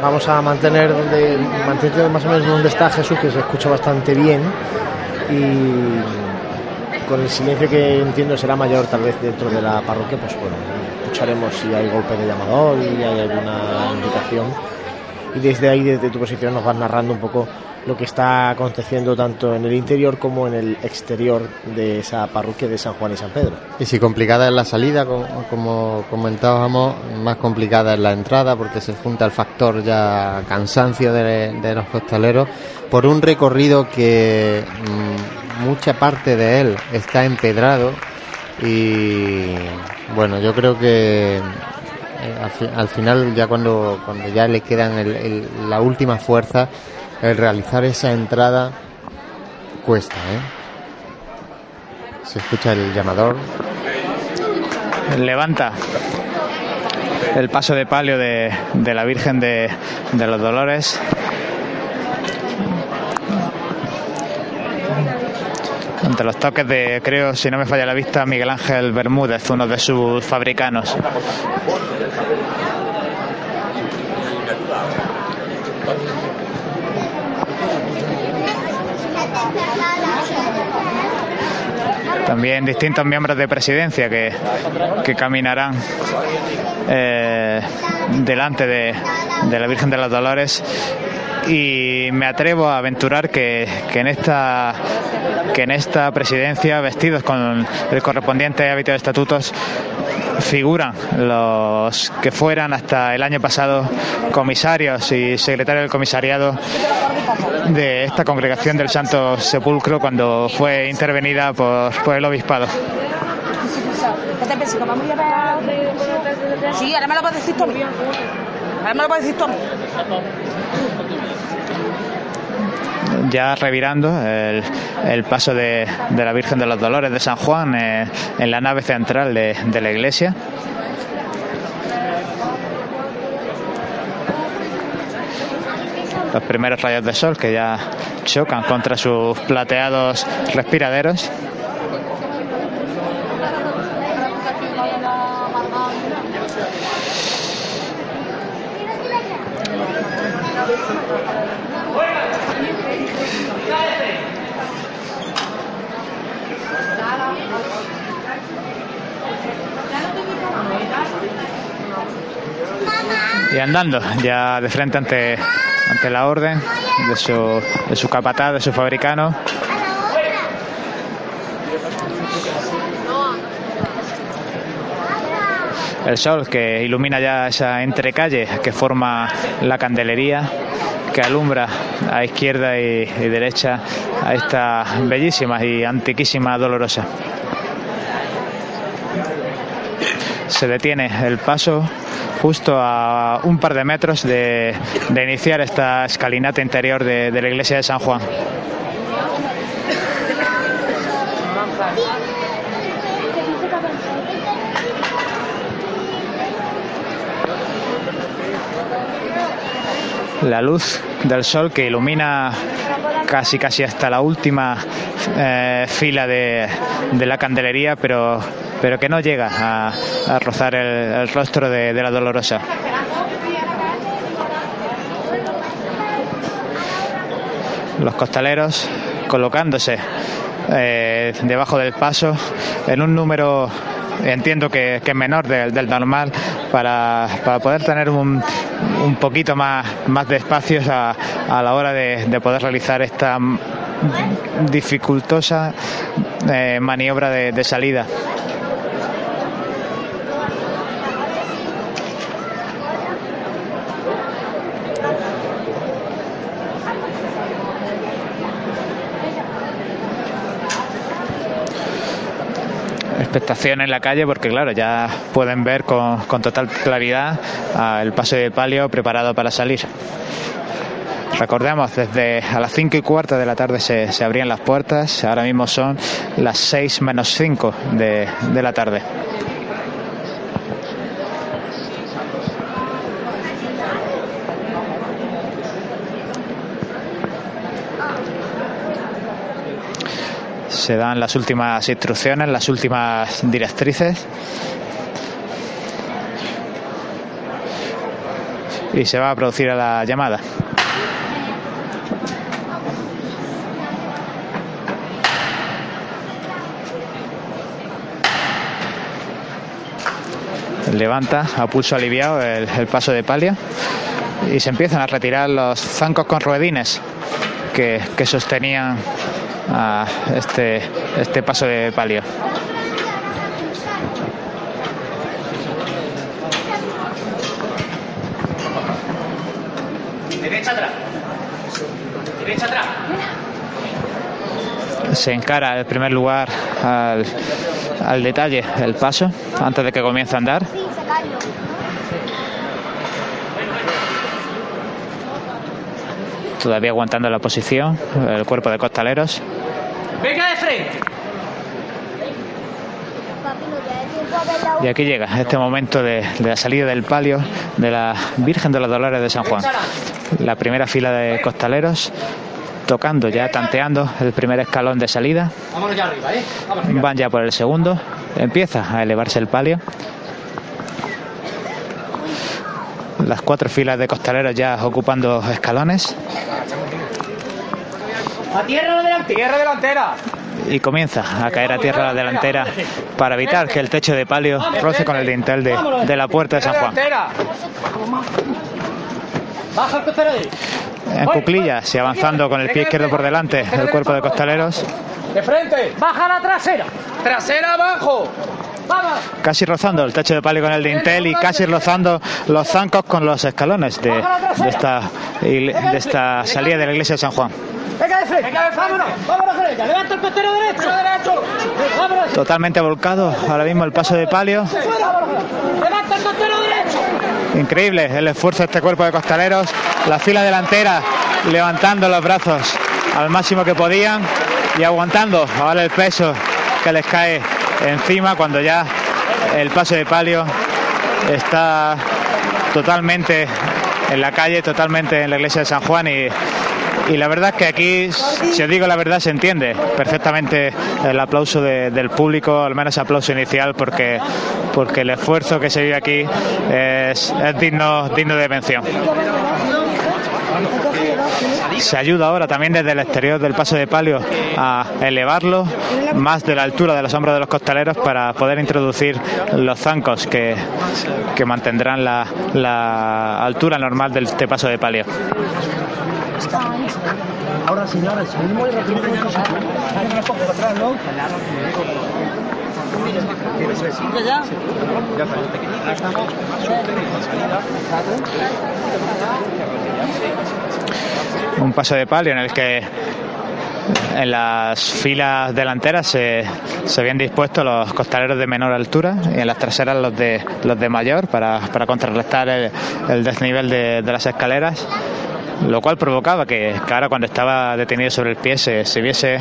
Speaker 1: Vamos a mantener donde mantener más o menos donde está Jesús, que se escucha bastante bien. Y con el silencio que entiendo será mayor tal vez dentro de la parroquia, pues bueno, escucharemos si hay golpe de llamador y hay alguna indicación y desde ahí, desde tu posición, nos vas narrando un poco lo que está aconteciendo tanto en el interior como en el exterior de esa parroquia de San Juan y San Pedro.
Speaker 2: Y si complicada es la salida, como comentábamos, más complicada es la entrada porque se junta el factor ya cansancio de, los costaleros por un recorrido que mm, mucha parte de él está empedrado y bueno, yo creo que eh, al, final ya cuando, cuando ya le quedan la última fuerza el realizar esa entrada cuesta, ¿eh? Se escucha el llamador.
Speaker 5: Levanta el paso de palio de, la Virgen de, de los Dolores. Ante los toques de, creo, si no me falla la vista, Miguel Ángel Bermúdez, uno de sus fabricanos. También distintos miembros de presidencia que, que caminarán eh, delante de, de la Virgen de los Dolores. Y me atrevo a aventurar que, que, en esta que en esta presidencia vestidos con el correspondiente hábito de estatutos figuran los que fueran hasta el año pasado comisarios y secretarios del comisariado de esta congregación del Santo Sepulcro cuando fue intervenida por, por el obispado. Sí, ahora me lo puedes decir tú. Ahora me lo puedes decir tú. Ya revirando el, el paso de, de, la Virgen de los Dolores de San Juan eh, en la nave central de, de la iglesia. Los primeros rayos de sol que ya chocan contra sus plateados respiraderos. Y andando ya de frente ante ante la orden de su, de su capataz, de su fabricano. El sol que ilumina ya esa entrecalle que forma la candelería, que alumbra a izquierda y, y derecha a esta bellísima y antiquísima dolorosa. Se detiene el paso justo a un par de metros de, iniciar esta escalinata interior de, de la iglesia de San Juan. la luz del sol que ilumina casi casi hasta la última eh, fila de, de, la candelería, pero, pero que no llega a, rozar el, rostro de, de la dolorosa. Los costaleros colocándose eh, debajo del paso en un número entiendo que, que menor del, normal para, para, poder tener un, un poquito más, más de espacios a, a la hora de, de, poder realizar esta dificultosa eh, maniobra de salida. Expectación en la calle porque claro ya pueden ver con, con total claridad el paso de palio preparado para salir. Recordemos desde a las 5 y cuarto de la tarde se, se, abrían las puertas. Ahora mismo son las 6 menos 5 de, de la tarde se dan las últimas instrucciones, las últimas directrices. Y se va a producir la llamada. levanta a pulso aliviado el, el paso de palia y se empiezan a retirar los zancos con ruedines que, que sostenían a este, este paso de palio.
Speaker 8: Derecha atrás. Derecha atrás.
Speaker 5: Se encara en primer lugar al, al detalle el paso antes de que comience a andar. Todavía aguantando la posición el cuerpo de costaleros.
Speaker 8: Venga de frente.
Speaker 5: Y aquí llega este momento de, de la salida del palio de la Virgen de los Dolores de San Juan. La primera fila de costaleros tocando ya, tanteando el primer escalón de salida.
Speaker 8: ¿eh?
Speaker 5: Van ya por el segundo. Empieza a elevarse el palio. Las cuatro filas de costaleros ya ocupando escalones.
Speaker 8: A tierra la delantera. Tierra delantera.
Speaker 5: y comienza a caer a tierra la delantera para evitar que el techo de palio roce con el dintel de, de la puerta de San Juan. En cuclillas y avanzando con el pie izquierdo por delante el cuerpo de costaleros,
Speaker 8: De frente. Baja la trasera. Trasera abajo.
Speaker 5: Casi rozando el techo de palio con el dintel y casi rozando los zancos con los escalones de, esta, de esta salida de la iglesia de San Juan. Totalmente volcado ahora mismo el paso de palio. Increíble el esfuerzo de este cuerpo de costaleros. La fila delantera levantando los brazos al máximo que podían y aguantando ahora el peso que les cae encima cuando ya el paso de palio está totalmente en la calle, totalmente en la iglesia de San Juan y, y la verdad es que aquí, si os digo la verdad, se entiende perfectamente el aplauso de- del público, al menos aplauso inicial, porque, porque el esfuerzo que se vive aquí es, es digno, digno de mención. Se ayuda ahora también desde el exterior del paso de palio a elevarlo más de la altura de los hombros de los costaleros para poder introducir los zancos que, que mantendrán la, la altura normal del este paso de palio.
Speaker 9: Ahora, señores, subimos y retiramos cosas. un poco para atrás, ¿no?
Speaker 5: Un paso de palio en el que en las filas delanteras se, se habían dispuesto los costaleros de menor altura y en las traseras los de los de mayor para, para contrarrestar el, el desnivel de, de las escaleras lo cual provocaba que, ahora cuando estaba detenido sobre el pie se, se viese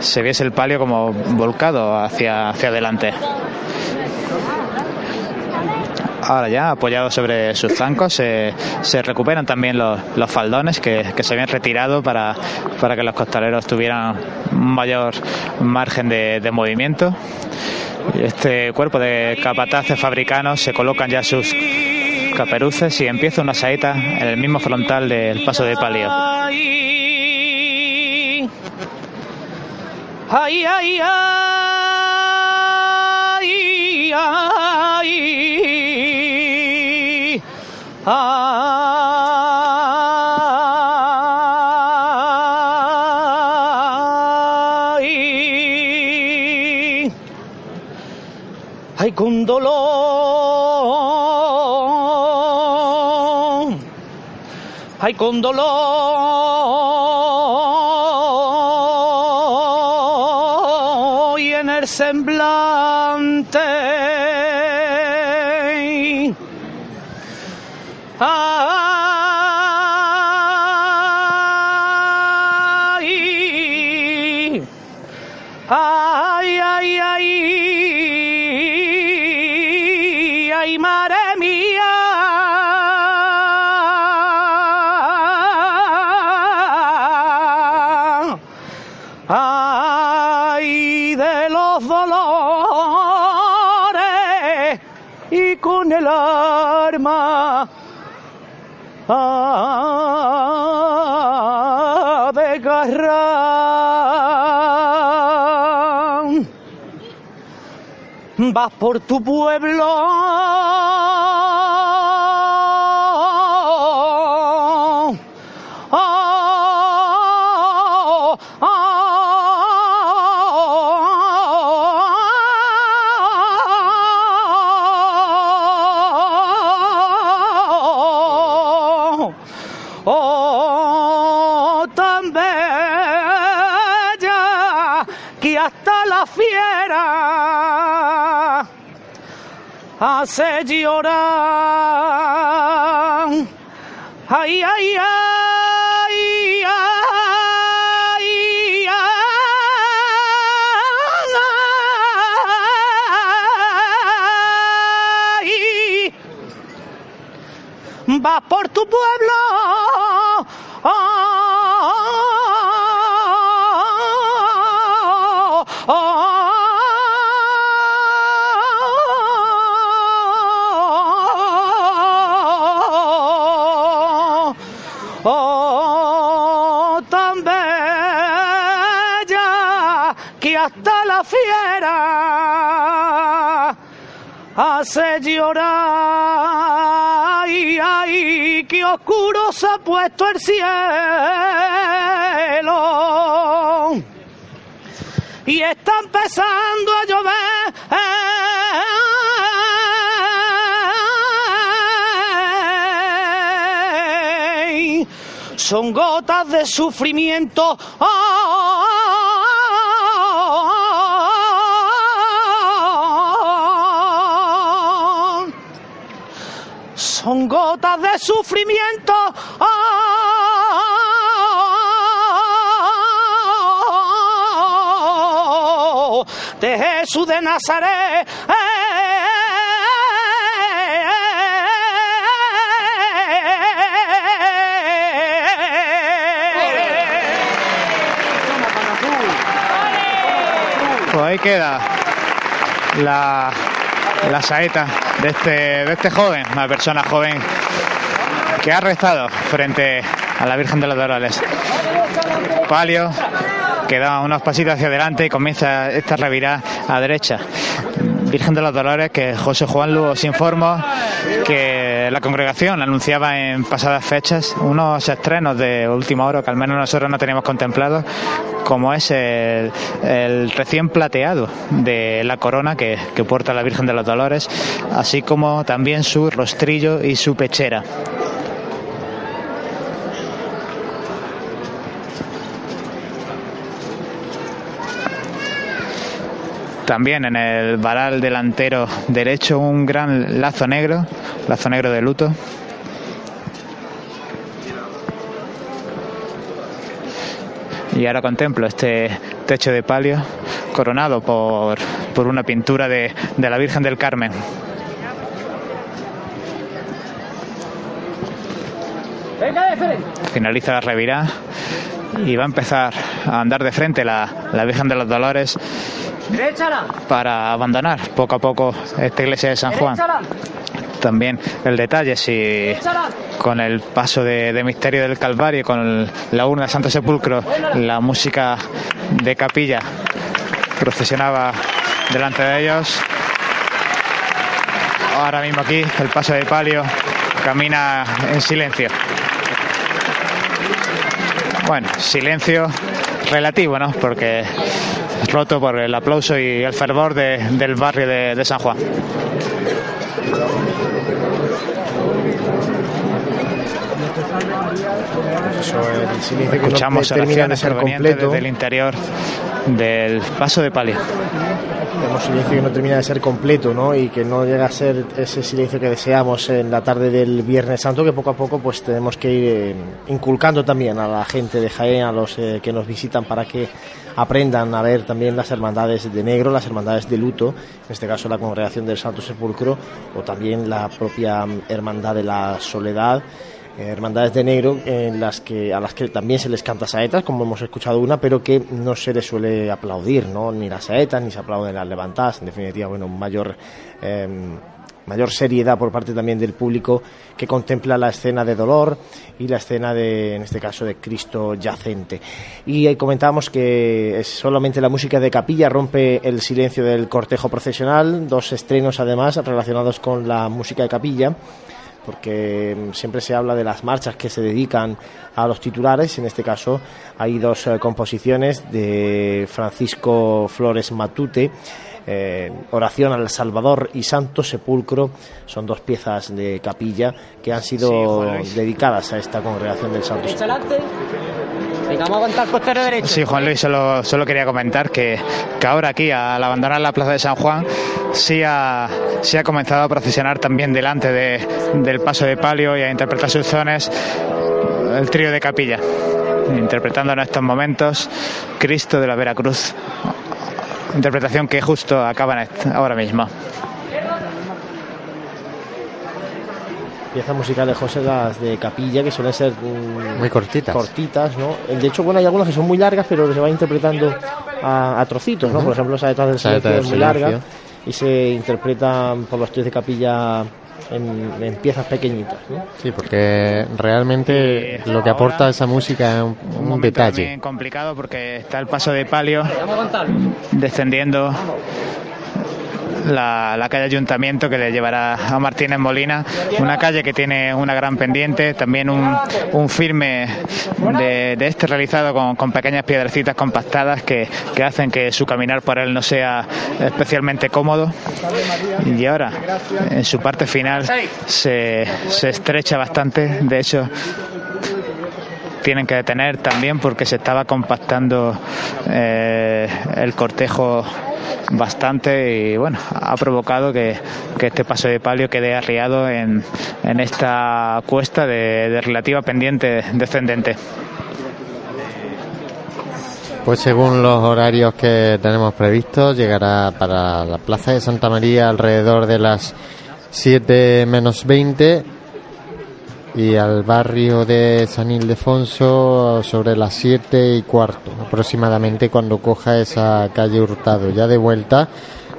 Speaker 5: se viese el palio como volcado hacia, hacia adelante Ahora ya, apoyados sobre sus zancos, se, recuperan también los, faldones que, se habían retirado para, para que los costaleros tuvieran mayor margen de, de movimiento. Este cuerpo de capataces fabricanos se colocan ya sus caperuces y empieza una saeta en el mismo frontal del paso de palio.
Speaker 8: Ay, ay, ay, ay, ay, con dolor, ay, con dolor y en el semblante. Vas por tu pueblo. Llorar. Ay, ay, ay, ay, ay. Vas por tu pueblo. Hace llorar. Ay, ay, qué oscuro se ha puesto el cielo. Y está empezando a llover. Son gotas de sufrimiento. Son gotas de sufrimiento. De Jesús de Nazaret.
Speaker 5: Pues ahí queda la, la saeta de este, de este joven, una persona joven que ha rezado frente a la Virgen de los Dolores. Palio, que da unos pasitos hacia adelante y comienza esta revirada a derecha. Virgen de los Dolores, que José Juan Lu os informo que la congregación anunciaba en pasadas fechas unos estrenos de última hora que al menos nosotros no teníamos contemplados, como es el, recién plateado de la corona que, que porta la Virgen de los Dolores, así como también su rostrillo y su pechera. También en el varal delantero derecho un gran lazo negro, lazo negro de luto. Y ahora contemplo este techo de palio coronado por, por una pintura de, de la Virgen del Carmen. Finaliza la revirá y va a empezar a andar de frente la, la Virgen de los Dolores para abandonar poco a poco esta iglesia de San Juan. También el detalle, si con el paso de, misterio del Calvario, con la urna de Santo Sepulcro, la música de capilla procesionaba delante de ellos. Ahora mismo aquí el paso de palio camina en silencio. Bueno, silencio relativo, ¿no? Porque es roto por el aplauso y el fervor de- del barrio de San Juan.
Speaker 1: Eso, el silencio que
Speaker 5: Escuchamos
Speaker 1: no termina de ser completo.
Speaker 5: desde el interior del paso de palio.
Speaker 1: Tenemos silencio que no termina de ser completo, ¿no? Y que no llega a ser ese silencio que deseamos en la tarde del Viernes Santo, que poco a poco pues tenemos que ir eh, inculcando también a la gente de Jaén, a los eh, que nos visitan para que aprendan a ver también las hermandades de negro, las hermandades de luto, en este caso la congregación del Santo Sepulcro, o también la propia mm, hermandad de la Soledad hermandades de negro en las que a las que también se les canta saetas como hemos escuchado una pero que no se les suele aplaudir no ni las saetas ni se aplauden las levantadas. En definitiva bueno mayor eh, mayor seriedad por parte también del público que contempla la escena de dolor y la escena de, en este caso, de Cristo yacente. Y ahí comentábamos que solamente la música de capilla rompe el silencio del cortejo procesional, dos estrenos además relacionados con la música de capilla porque siempre se habla de las marchas que se dedican a los titulares. En este caso hay dos eh, composiciones de Francisco Flores Matute. Eh, oración al Salvador y Santo Sepulcro son dos piezas de capilla que han sido dedicadas a esta congregación del Santo Sepulcro.
Speaker 5: Sí, Juan Luis, solo, solo quería comentar que, que, ahora aquí, al abandonar la plaza de San Juan, sí ha, sí ha comenzado a procesionar también delante de, del paso de palio y a interpretar sus zonas el trío de capilla, interpretando en estos momentos Cristo de la Veracruz, interpretación que justo acaban ahora mismo.
Speaker 1: Piezas musicales José las de capilla que suelen ser mm,
Speaker 2: muy cortitas
Speaker 1: cortitas no de hecho bueno hay algunas que son muy largas pero se van interpretando a, trocitos no por ejemplo esa detrás del silencio es muy larga y se interpretan por los tíos de capilla en, piezas pequeñitas. ¿no?
Speaker 2: Sí, porque realmente lo que aporta esa música es un, un detalle.
Speaker 5: También complicado porque está el paso de palio descendiendo la, calle Ayuntamiento que le llevará a Martínez Molina, una calle que tiene una gran pendiente, también un, un firme de, este realizado con, pequeñas piedrecitas compactadas que, hacen que su caminar por él no sea especialmente cómodo. Y ahora, en su parte final, se, se estrecha bastante, de hecho, tienen que detener también porque se estaba compactando eh, el cortejo bastante y bueno, ha provocado que, este paso de palio quede arriado en, en esta cuesta de, relativa pendiente descendente.
Speaker 2: Pues según los horarios que tenemos previstos, llegará para la Plaza de Santa María alrededor de las 7 menos 20 y al barrio de San Ildefonso sobre las siete y cuarto aproximadamente cuando coja esa calle Hurtado. Ya de vuelta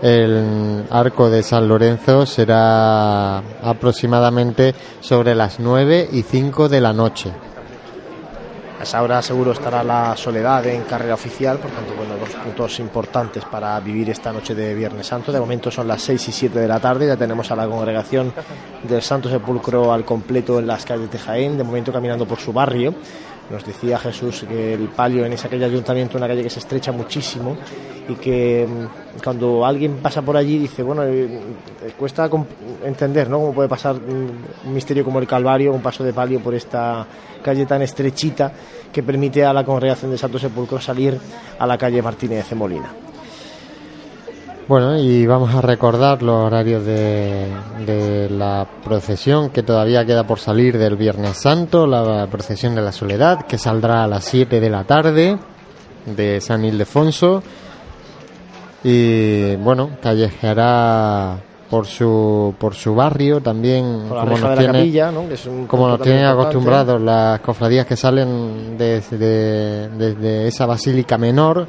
Speaker 2: el arco de San Lorenzo será aproximadamente sobre las nueve y cinco de la noche.
Speaker 1: A esa hora seguro estará la soledad en carrera oficial, por tanto, bueno, dos puntos importantes para vivir esta noche de Viernes Santo. De momento son las 6 y 7 de la tarde, ya tenemos a la congregación del Santo Sepulcro al completo en las calles de Jaén, de momento caminando por su barrio. Nos decía Jesús que el palio en esa calle ayuntamiento, una calle que se estrecha muchísimo y que mm, cuando alguien pasa por allí dice, bueno, eh, cuesta entender, ¿no? Cómo puede pasar un misterio como el Calvario, un paso de palio por esta calle tan estrechita que permite a la congregación de Santo Sepulcro salir a la calle Martínez de Molina.
Speaker 2: Bueno, y vamos a recordar los horarios de, la procesión que todavía queda por salir del Viernes Santo, la procesión de la Soledad, que saldrá a las 7 de la tarde de San Ildefonso. Y bueno, callejeará por su por su barrio también
Speaker 1: como nos tiene
Speaker 2: como nos tienen acostumbrados las cofradías que salen desde, desde esa basílica menor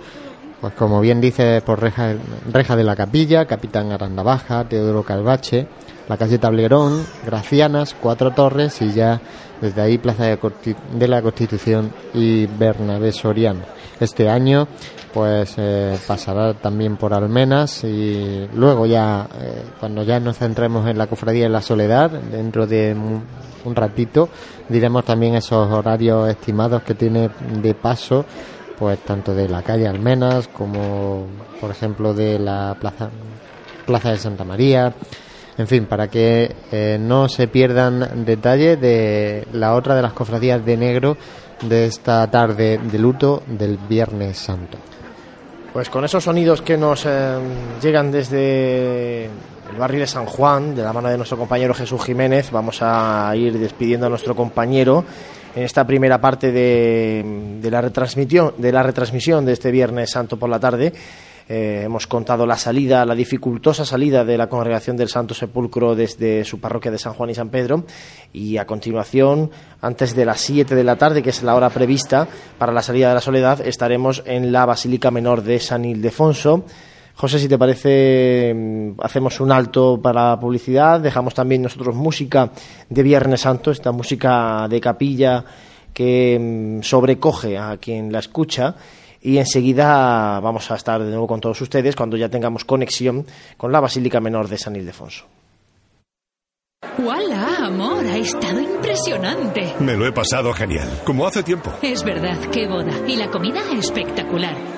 Speaker 2: pues como bien dice, por reja, reja de la capilla, Capitán Aranda Baja, Teodoro Calvache, la calle Tablerón, Gracianas, Cuatro Torres y ya desde ahí Plaza de, la Constitución y Bernabé Soriano. Este año pues eh, pasará también por Almenas y luego ya eh, cuando ya nos centremos en la cofradía de la soledad dentro de un ratito diremos también esos horarios estimados que tiene de paso pues tanto de la calle Almenas como por ejemplo de la plaza plaza de Santa María. En fin para que eh, no se pierdan detalles de la otra de las cofradías de negro de esta tarde de luto del Viernes Santo.
Speaker 1: Pues con esos sonidos que nos eh, llegan desde el barrio de San Juan de la mano de nuestro compañero Jesús Jiménez vamos a ir despidiendo a nuestro compañero en esta primera parte de, la retransmisión, de la retransmisión de este Viernes Santo por la tarde. Eh, hemos contado la salida, la dificultosa salida de la congregación del Santo Sepulcro desde su parroquia de San Juan y San Pedro. Y a continuación, antes de las 7 de la tarde, que es la hora prevista para la salida de la soledad, estaremos en la Basílica Menor de San Ildefonso José, si te parece, mm, hacemos un alto para la publicidad, dejamos también nosotros música de Viernes Santo, esta música de capilla que mm, sobrecoge a quien la escucha y enseguida vamos a estar de nuevo con todos ustedes cuando ya tengamos conexión con la Basílica Menor de San Ildefonso.
Speaker 10: ¡Hola, amor! Ha estado impresionante.
Speaker 11: Me lo he pasado genial, como hace tiempo.
Speaker 10: Es verdad, qué boda. Y la comida espectacular.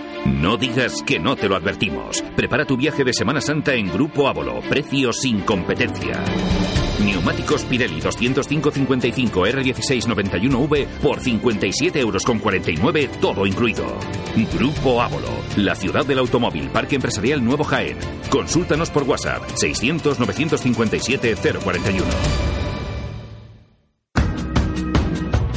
Speaker 12: No digas que no te lo advertimos. Prepara tu viaje de Semana Santa en Grupo Ávolo. Precio sin competencia. Neumáticos Pirelli 205-55 R1691V por 57 euros con 49, todo incluido. Grupo Ávolo, la ciudad del automóvil, Parque Empresarial Nuevo Jaén. Consúltanos por WhatsApp 600 957 041.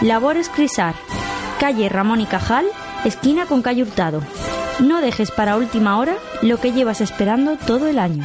Speaker 13: Labores Crisar, calle Ramón y Cajal, esquina con calle Hurtado. No dejes para última hora lo que llevas esperando todo el año.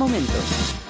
Speaker 14: momentos.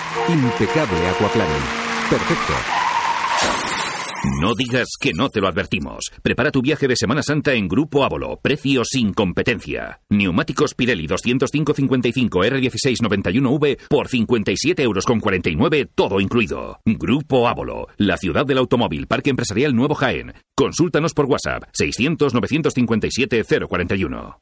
Speaker 15: Impecable aquaplaning. Perfecto.
Speaker 12: No digas que no te lo advertimos. Prepara tu viaje de Semana Santa en Grupo Ávolo. Precio sin competencia. Neumáticos Pirelli 205-55 R1691V por 57 euros con 49, todo incluido. Grupo Ávolo, la ciudad del automóvil, Parque Empresarial Nuevo Jaén. Consúltanos por WhatsApp 600-957-041.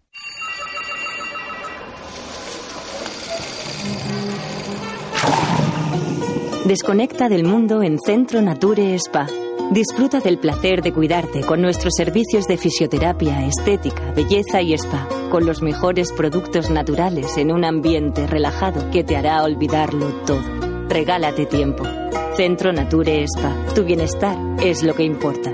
Speaker 16: Desconecta del mundo en Centro Nature Spa. Disfruta del placer de cuidarte con nuestros servicios de fisioterapia, estética, belleza y spa, con los mejores productos naturales en un ambiente relajado que te hará olvidarlo todo. Regálate tiempo. Centro Nature Spa. Tu bienestar es lo que importa.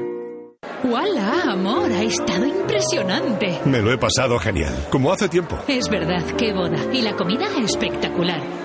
Speaker 10: ¡Hola, amor! Ha estado impresionante.
Speaker 11: Me lo he pasado genial, como hace tiempo.
Speaker 10: Es verdad, qué boda. Y la comida espectacular.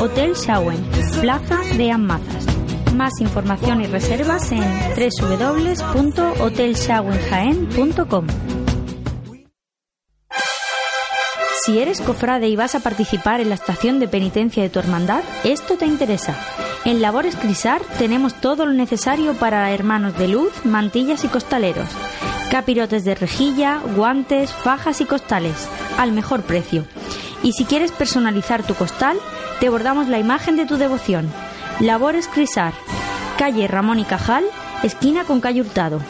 Speaker 13: Hotel Shawen, Plaza de Amazas. Más información y reservas en www.hotelshawenjaen.com. Si eres cofrade y vas a participar en la estación de penitencia de tu hermandad, esto te interesa. En Labores Crisar tenemos todo lo necesario para hermanos de luz, mantillas y costaleros. Capirotes de rejilla, guantes, fajas y costales, al mejor precio. Y si quieres personalizar tu costal, te bordamos la imagen de tu devoción. Labores Crisar, calle Ramón y Cajal, esquina con calle Hurtado.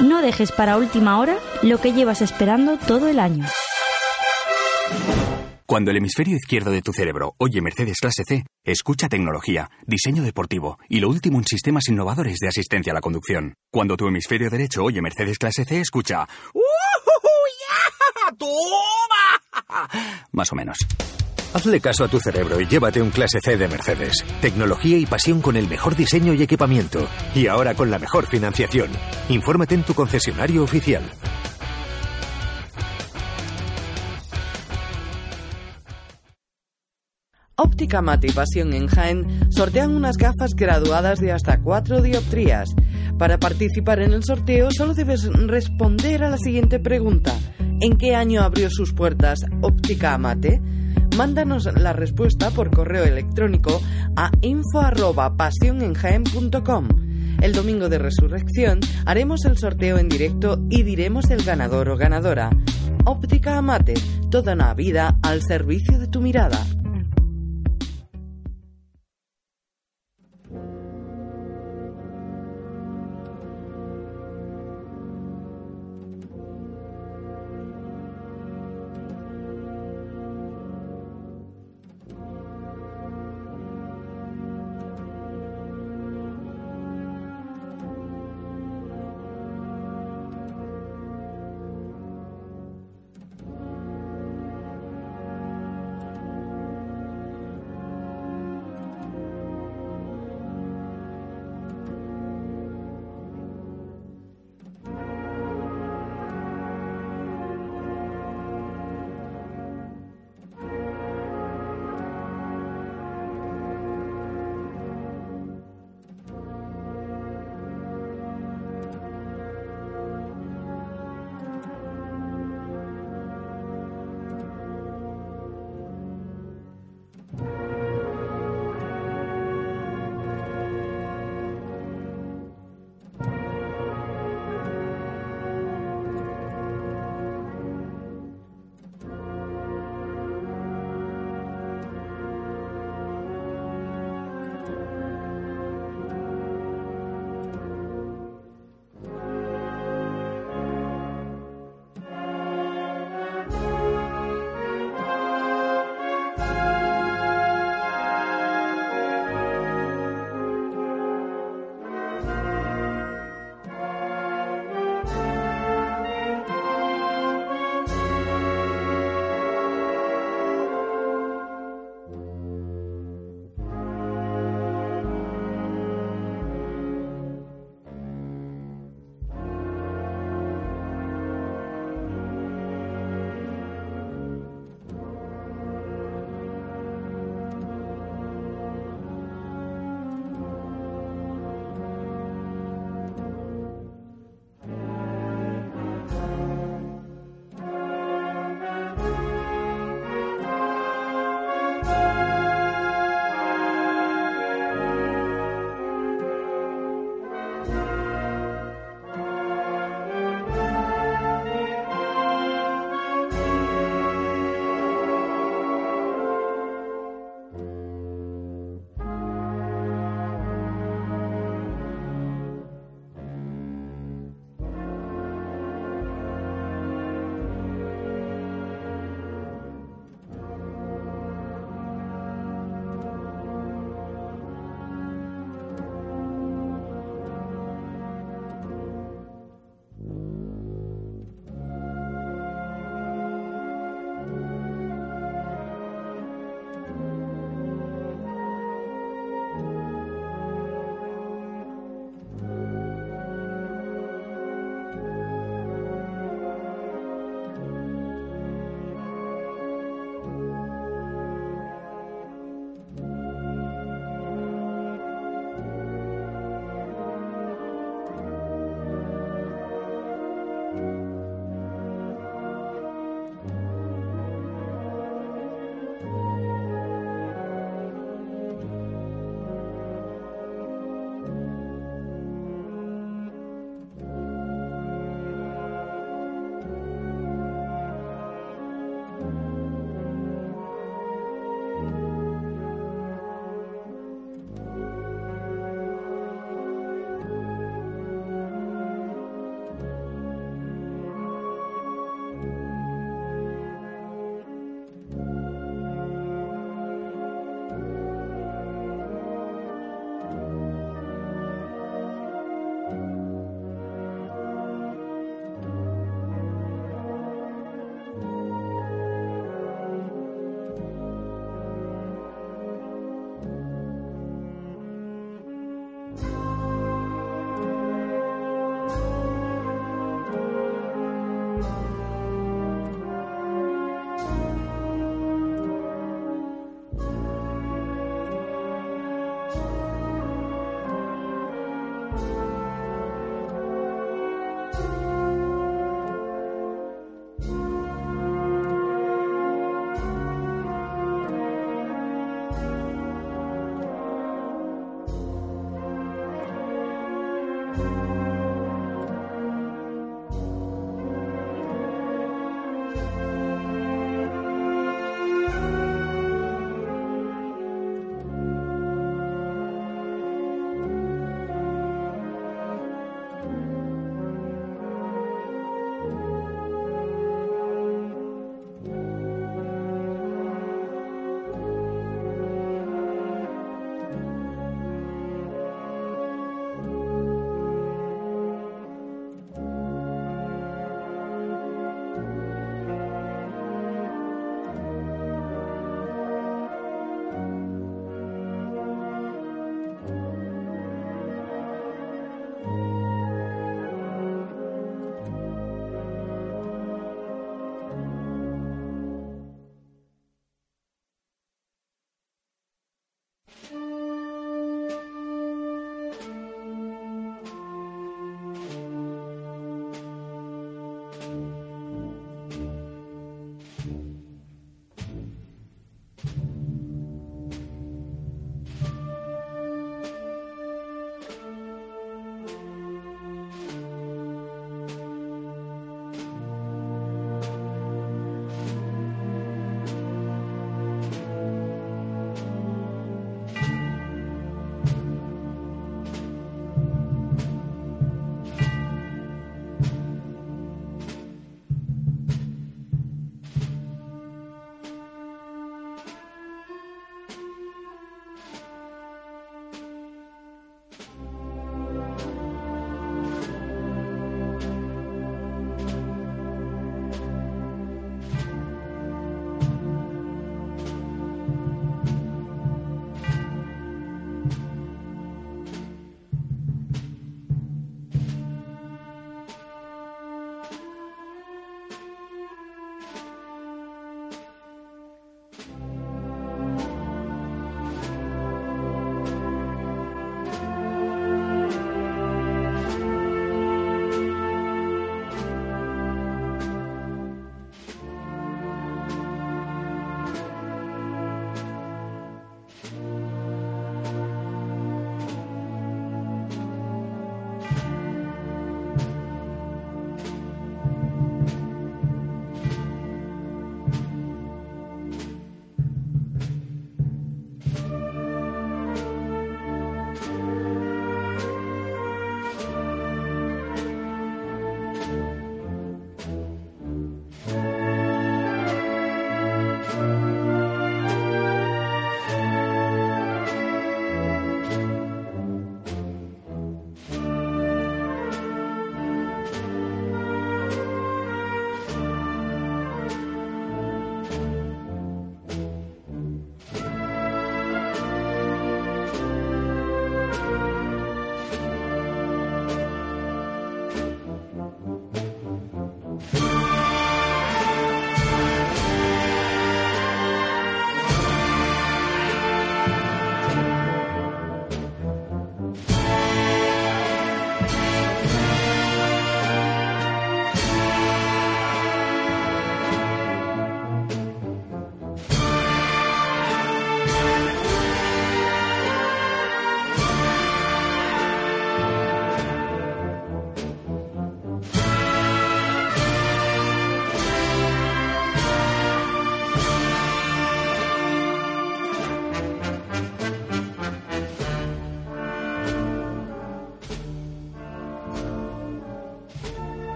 Speaker 13: No dejes para última hora lo que llevas esperando todo el año.
Speaker 17: Cuando el hemisferio izquierdo de tu cerebro oye Mercedes clase C, escucha tecnología, diseño deportivo y lo último en sistemas innovadores de asistencia a la conducción. Cuando tu hemisferio derecho oye Mercedes clase C, escucha ¡Toma! Más o menos. Hazle caso a tu cerebro y llévate un clase C de Mercedes. Tecnología y pasión con el mejor diseño y equipamiento. Y ahora con la mejor financiación. Infórmate en tu concesionario oficial.
Speaker 14: Óptica Mate y Pasión en Jaén sortean unas gafas graduadas de hasta 4 dioptrías. Para participar en el sorteo solo debes responder a la siguiente pregunta. ¿En qué año abrió sus puertas Óptica Amate? Mándanos la respuesta por correo electrónico a info@pasionenjaen.com. El domingo de resurrección haremos el sorteo en directo y diremos el ganador o ganadora. Óptica Amate, toda una vida al servicio de tu mirada.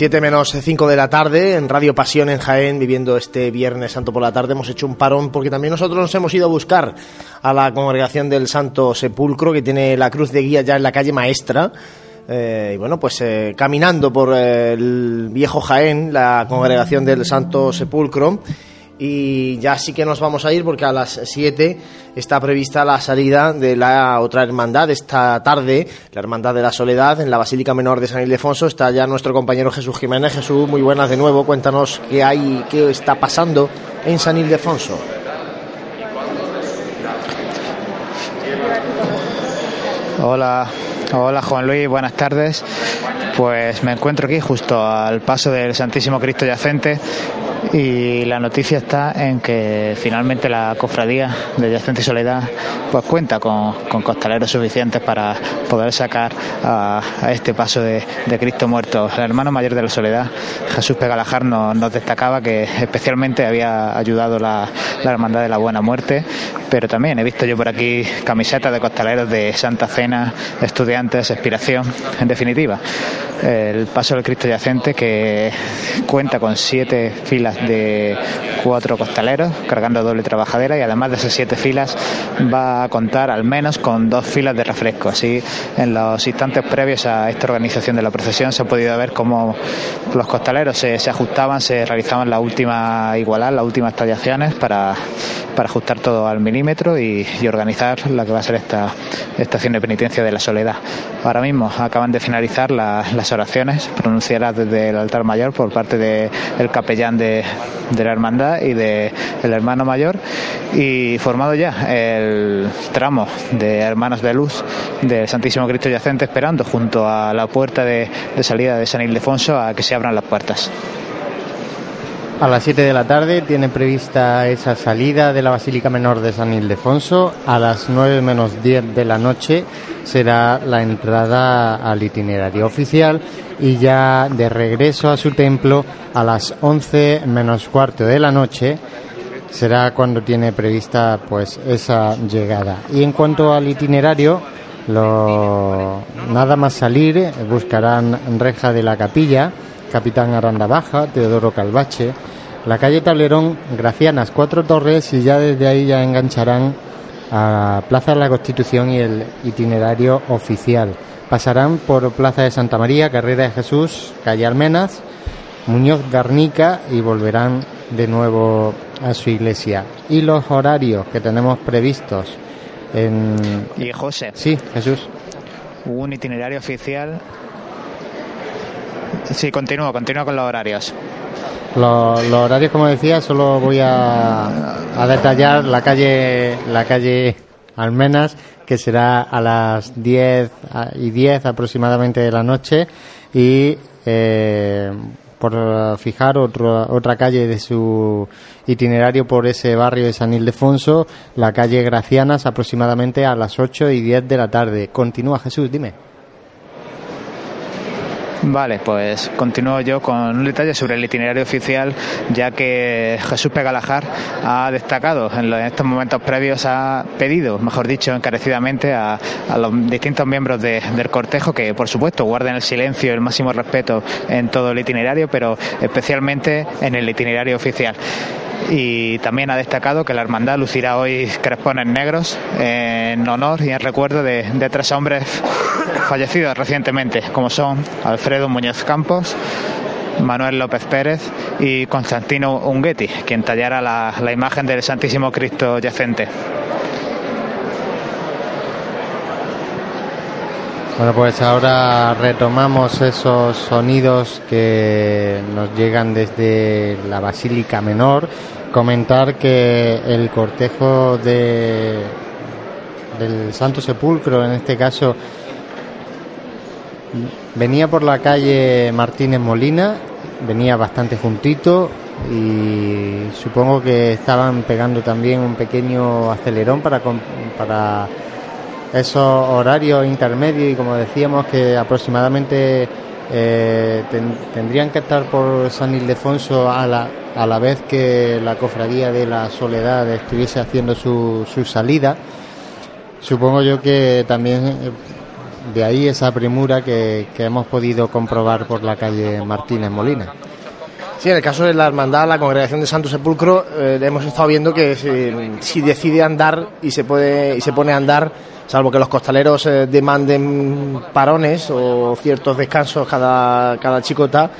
Speaker 1: 7 menos 5 de la tarde en Radio Pasión en Jaén, viviendo este Viernes Santo por la tarde. Hemos hecho un parón porque también nosotros nos hemos ido a buscar a la congregación del Santo Sepulcro, que tiene la cruz de guía ya en la calle Maestra. Eh, y bueno, pues eh, caminando por el viejo Jaén, la congregación del Santo Sepulcro y ya sí que nos vamos a ir porque a las 7 está prevista la salida de la otra hermandad esta tarde, la Hermandad de la Soledad en la Basílica Menor de San Ildefonso. Está ya nuestro compañero Jesús Jiménez. Jesús, muy buenas de nuevo. Cuéntanos qué hay, qué está pasando en San Ildefonso.
Speaker 5: Hola, hola Juan Luis, buenas tardes. Pues me encuentro aquí justo al paso del Santísimo Cristo Yacente y la noticia está en que finalmente la cofradía de Yacente y Soledad pues cuenta con, costaleros suficientes para poder sacar a, este paso de, Cristo muerto. El hermano mayor de la Soledad, Jesús Pegalajar, nos, nos destacaba que especialmente había ayudado la, la Hermandad de la Buena Muerte, pero también he visto yo por aquí camisetas de costaleros de Santa Cena, estudiantes, expiración, en definitiva. El paso del Cristo Yacente que cuenta con siete filas de cuatro costaleros cargando doble trabajadera y además de esas siete filas va a contar al menos con dos filas de refresco. Así en los instantes previos a esta organización de la procesión se ha podido ver cómo los costaleros se, ajustaban, se realizaban la última igualdad, las últimas tallaciones para, ajustar todo al milímetro y, organizar la que va a ser esta estación de penitencia de la soledad. Ahora mismo acaban de finalizar las oraciones pronunciadas desde el altar mayor por parte del capellán de, de la hermandad y del hermano mayor y formado ya el tramo de hermanos de luz del Santísimo Cristo Yacente esperando junto a la puerta de, de salida de San Ildefonso a que se abran las puertas.
Speaker 2: A las 7 de la tarde tiene prevista esa salida de la Basílica Menor de San Ildefonso. A las 9 menos 10 de la noche será la entrada al itinerario oficial y ya de regreso a su templo a las 11 menos cuarto de la noche será cuando tiene prevista pues esa llegada. Y en cuanto al itinerario, lo, nada más salir buscarán reja de la capilla Capitán Aranda Baja, Teodoro Calvache, la calle Tablerón, Gracianas, Cuatro Torres y ya desde ahí ya engancharán a Plaza de la Constitución y el itinerario oficial. Pasarán por Plaza de Santa María, Carrera de Jesús, calle Almenas, Muñoz Garnica y volverán de nuevo a su iglesia. Y los horarios que tenemos previstos en...
Speaker 5: Y José.
Speaker 2: Sí, Jesús.
Speaker 5: Un itinerario oficial Sí, continúo, continúo con los horarios.
Speaker 2: Los, horarios, como decía, solo voy a, detallar la calle, la calle Almenas, que será a las 10 y 10 aproximadamente de la noche, y eh, por fijar otra calle de su itinerario por ese barrio de San Ildefonso, la calle Gracianas, aproximadamente a las 8 y 10 de la tarde. Continúa Jesús, dime.
Speaker 5: Vale, pues continúo yo con un detalle sobre el itinerario oficial, ya que Jesús Pegalajar ha destacado en, estos momentos previos, ha pedido, mejor dicho, encarecidamente a, los distintos miembros del cortejo que, por supuesto, guarden el silencio y el máximo respeto en todo el itinerario, pero especialmente en el itinerario oficial y también ha destacado que la hermandad lucirá hoy crespones negros en honor y en recuerdo de, tres hombres fallecidos recientemente, como son Alfredo Muñoz Campos, Manuel López Pérez y Constantino Unguetti, quien tallara la, la imagen del Santísimo Cristo yacente.
Speaker 2: Bueno, pues ahora retomamos esos sonidos que nos llegan desde la Basílica Menor. Comentar que el cortejo de, del Santo Sepulcro, en este caso, venía por la calle Martínez Molina, venía bastante juntito y supongo que estaban pegando también un pequeño acelerón para, para esos horarios intermedios y como decíamos que aproximadamente eh, tendrían que estar por San Ildefonso a la, a la vez que la cofradía de la Soledad estuviese haciendo su, su salida. Supongo yo que también eh, de ahí esa premura que, que hemos podido comprobar por la calle Martínez Molina.
Speaker 1: Sí, en el caso de la hermandad, la congregación de Santo Sepulcro, eh, hemos estado viendo que si, si, decide andar y se puede y se pone a andar, salvo que los costaleros eh, demanden parones o ciertos descansos cada, cada chicota,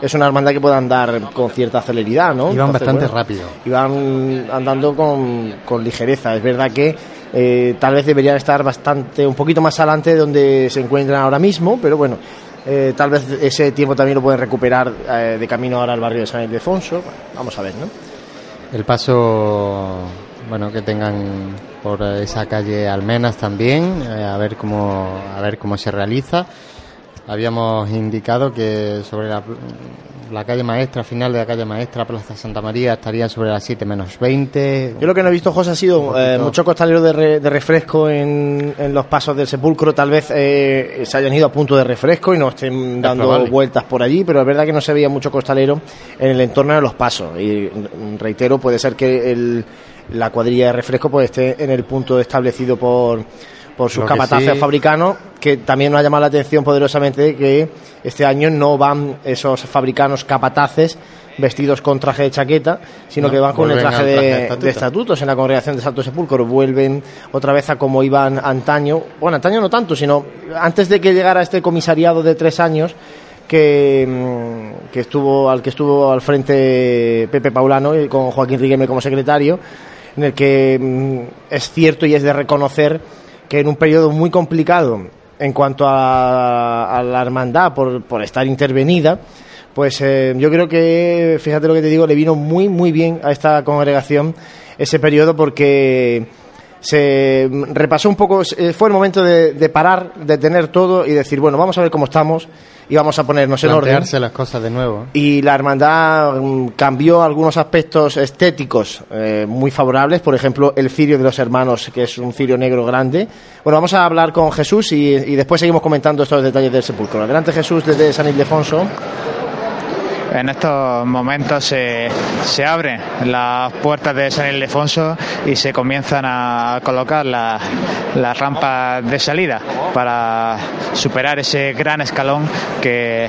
Speaker 1: es una hermandad que puede andar con cierta celeridad, ¿no?
Speaker 2: Y van bastante rápido.
Speaker 1: Y van andando con, con ligereza. Es verdad que eh, tal vez deberían estar bastante, un poquito más adelante de donde se encuentran ahora mismo, pero bueno, eh, tal vez ese tiempo también lo pueden recuperar eh, de camino ahora al barrio de San Ildefonso. Vamos a ver, ¿no?
Speaker 2: El paso, bueno, que tengan por esa calle Almenas también, eh, a ver cómo a ver cómo se realiza. Habíamos indicado que sobre la, la calle maestra, final de la calle maestra, Plaza Santa María, estaría sobre las 7 menos 20.
Speaker 1: Yo lo que no he visto, José, ha sido eh, mucho costalero de, re, de refresco en, en, los pasos del sepulcro. Tal vez eh, se hayan ido a punto de refresco y no estén dando vueltas por allí, pero es verdad que no se veía mucho costalero en el entorno de los pasos. Y reitero, puede ser que el, la cuadrilla de refresco pues, esté en el punto establecido por por sus capataces sí. fabricanos, que también nos ha llamado la atención poderosamente que este año no van esos fabricanos capataces vestidos con traje de chaqueta, sino
Speaker 2: No,
Speaker 1: que van con el traje,
Speaker 2: al
Speaker 1: de,
Speaker 2: traje de estatuto.
Speaker 1: de estatutos en la congregación de Santo Sepulcro. Vuelven otra vez a como iban antaño. Bueno, antaño no tanto, sino antes de que llegara este comisariado de tres años que, mm, que estuvo al que estuvo al frente Pepe Paulano y con Joaquín Rigueme como secretario, en el que mm, es cierto y es de reconocer que en un periodo muy complicado en cuanto a, a la hermandad por, por estar intervenida, pues eh, yo creo que, fíjate lo que te digo, le vino muy, muy bien a esta congregación ese periodo porque se repasó un poco, fue el momento de, de parar, de tener todo y decir, bueno, vamos a ver cómo estamos y vamos a ponernos en orden.
Speaker 2: Las cosas de nuevo.
Speaker 1: Y la hermandad mm, cambió algunos aspectos estéticos eh, muy favorables, por ejemplo, el cirio de los hermanos, que es un cirio negro grande. Bueno, vamos a hablar con Jesús y, y después seguimos comentando estos detalles del sepulcro. Adelante Jesús desde San Ildefonso.
Speaker 5: En estos momentos se, se abren las puertas de San Ildefonso y se comienzan a colocar las las rampas de salida para superar ese gran escalón que,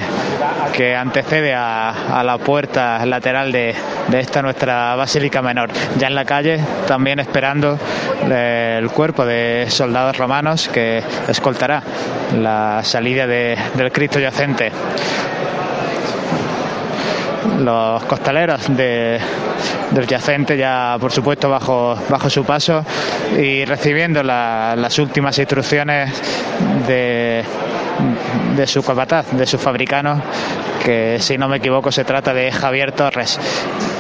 Speaker 5: que antecede a, a la puerta lateral de, de esta nuestra basílica menor. Ya en la calle, también esperando eh, el cuerpo de soldados romanos que escoltará la salida de- del Cristo yacente los costaleros de, del yacente ya por supuesto bajo, bajo su paso y recibiendo la- las últimas instrucciones de, de su capataz, de su fabricano, que si no me equivoco se trata de Javier Torres.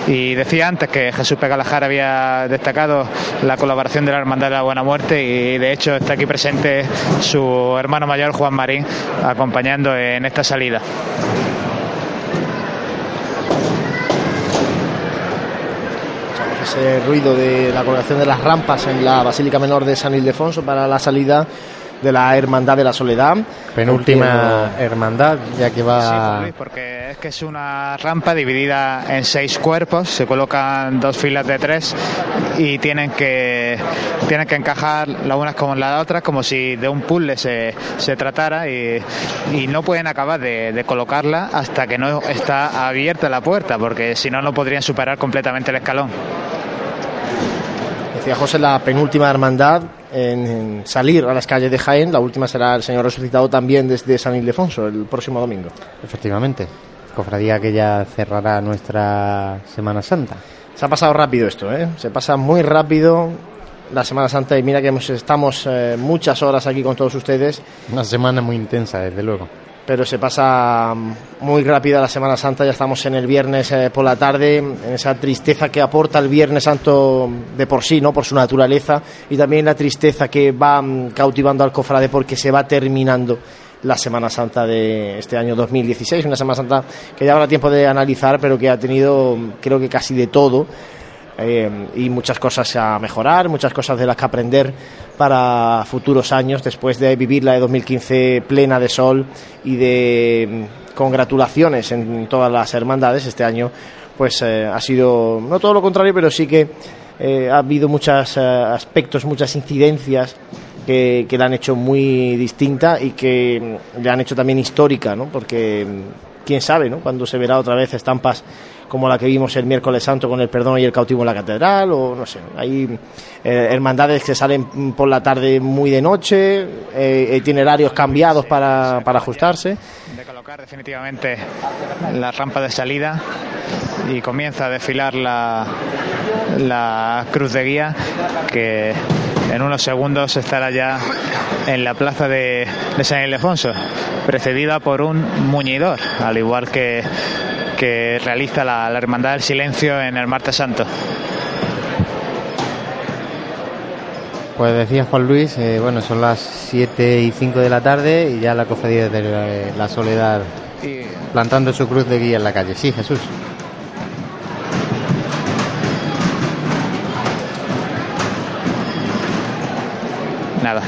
Speaker 5: Y decía antes que Jesús Pegalajar había destacado la colaboración de la Hermandad de la Buena Muerte y de hecho está aquí presente su hermano mayor Juan Marín acompañando en esta salida.
Speaker 1: Ese ruido de la colocación de las rampas en la Basílica Menor de San Ildefonso para la salida de la Hermandad de la Soledad.
Speaker 2: Penúltima hermandad, ya que va...
Speaker 5: Sí, porque es que es una rampa dividida en seis cuerpos, se colocan dos filas de tres y tienen que tienen que encajar las unas con las otras como si de un puzzle se, se tratara y, y no pueden acabar de, de colocarla hasta que no está abierta la puerta, porque si no no podrían superar completamente el escalón.
Speaker 1: Decía José, la penúltima hermandad en, en salir a las calles de Jaén. La última será el Señor resucitado también desde San Ildefonso el próximo domingo.
Speaker 2: Efectivamente. Cofradía que ya cerrará nuestra Semana Santa.
Speaker 1: Se ha pasado rápido esto, ¿eh? Se pasa muy rápido la Semana Santa y mira que hemos- estamos eh, muchas horas aquí con todos ustedes,
Speaker 2: Una semana muy intensa, desde luego.
Speaker 1: Pero se pasa muy rápida la Semana Santa. Ya estamos en el viernes eh, por la tarde, en esa tristeza que aporta el Viernes Santo de por sí, ¿no? Por su naturaleza y también la tristeza que va mm, cautivando al cofrade porque se va terminando la Semana Santa de este año 2016, una Semana Santa que ya habrá tiempo de analizar, pero que ha tenido mm, creo que casi de todo eh, y muchas cosas a mejorar, muchas cosas de las que aprender para futuros años, después de vivir la de 2015 plena de sol y de mm, congratulaciones en todas las hermandades. Este año, pues eh, ha sido no todo lo contrario, pero sí que eh, ha habido muchos aspectos, muchas incidencias que, que la han hecho muy distinta y que le han hecho también histórica, ¿no? Porque quién sabe, ¿no? Cuando se verá otra vez estampas como la que vimos el miércoles santo con el perdón y el cautivo en la catedral, o no sé, hay eh, hermandades que salen por la tarde muy de noche, eh, itinerarios cambiados para, para ajustarse.
Speaker 5: De colocar definitivamente la rampa de salida y comienza a desfilar la, la cruz de guía que en unos segundos estará ya en la plaza de, de San Ildefonso, precedida por un muñidor, al igual que que realiza la, la Hermandad del Silencio en el Martes Santo.
Speaker 2: Pues decía Juan Luis, eh, bueno, son las 7 y 5 de la tarde y ya la cofradía de la, la Soledad plantando su cruz de guía en la calle. Sí, Jesús.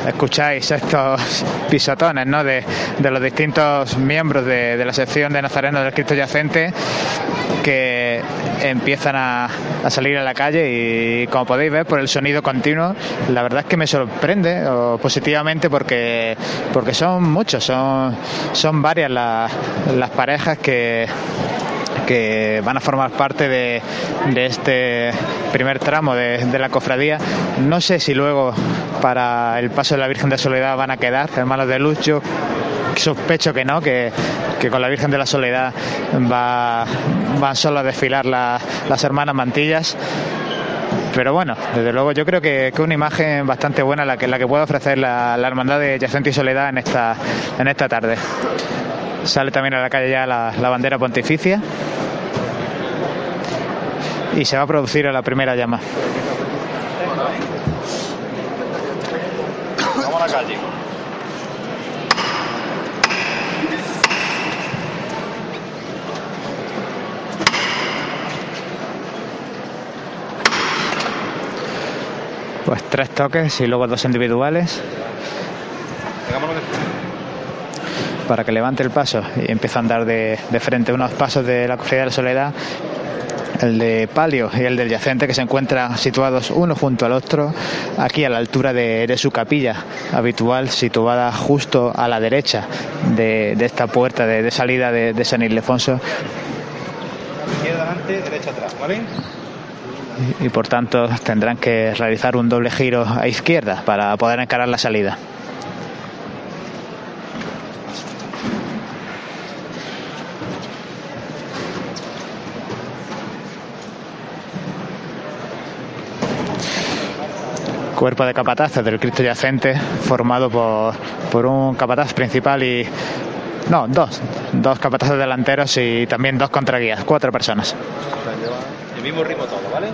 Speaker 5: Escucháis estos pisotones ¿no? de, de los distintos miembros de, de, la sección de Nazareno del Cristo Yacente que empiezan a, a, salir a la calle y como podéis ver por el sonido continuo, la verdad es que me sorprende o, positivamente porque, porque son muchos, son, son varias las, las parejas que que van a formar parte de, de este primer tramo de, la cofradía. No sé si luego para el paso de la Virgen de Soledad van a quedar hermanos de luz. Yo sospecho que no, que, que con la Virgen de la Soledad va, van solo a desfilar la, las hermanas mantillas pero bueno, desde luego yo creo que, que una imagen bastante buena la que, la que puede ofrecer la, la hermandad de Yacente y Soledad en esta, en esta tarde. Sale también a la calle ya la, la bandera pontificia y se va a producir a la primera llama.
Speaker 18: Vamos a la calle.
Speaker 5: Pues tres toques y luego dos individuales. Para que levante el paso y empiece a andar de, de frente. Unos pasos de la cofradía de la soledad el de palio y el del yacente que se encuentran situados uno junto al otro aquí a la altura de, de su capilla habitual situada justo a la derecha de, de esta puerta de, de salida de, de, San Ildefonso.
Speaker 18: Izquierda adelante derecha atrás ¿vale?
Speaker 5: y, y por tanto tendrán que realizar un doble giro a izquierda para poder encarar la salida cuerpo de capataces del Cristo yacente formado por, por un capataz principal y no, dos, dos capataces delanteros y también dos contraguías, cuatro personas.
Speaker 18: El mismo ritmo todo, ¿vale?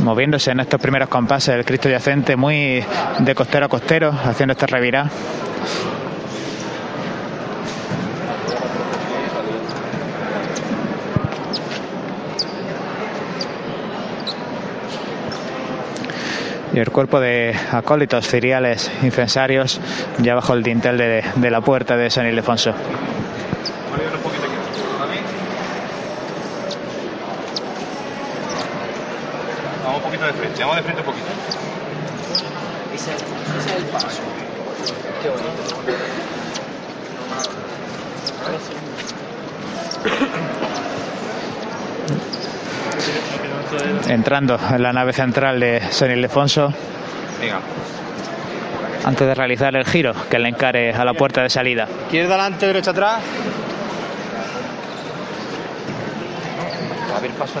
Speaker 5: Moviéndose en estos primeros compases el Cristo yacente muy de costero a costero haciendo esta revirá y el cuerpo de acólitos ciriales incensarios ya bajo el dintel de, de la puerta de San Ildefonso.
Speaker 18: Vamos un poquito de frente, vamos de frente un poquito.
Speaker 19: Ese, ese es el paso. Qué bonito.
Speaker 5: entrando en la nave central de San Ildefonso
Speaker 18: Venga.
Speaker 5: antes de realizar el giro que le encare a la puerta de salida.
Speaker 18: Izquierda adelante, derecha atrás.
Speaker 19: A ver, paso.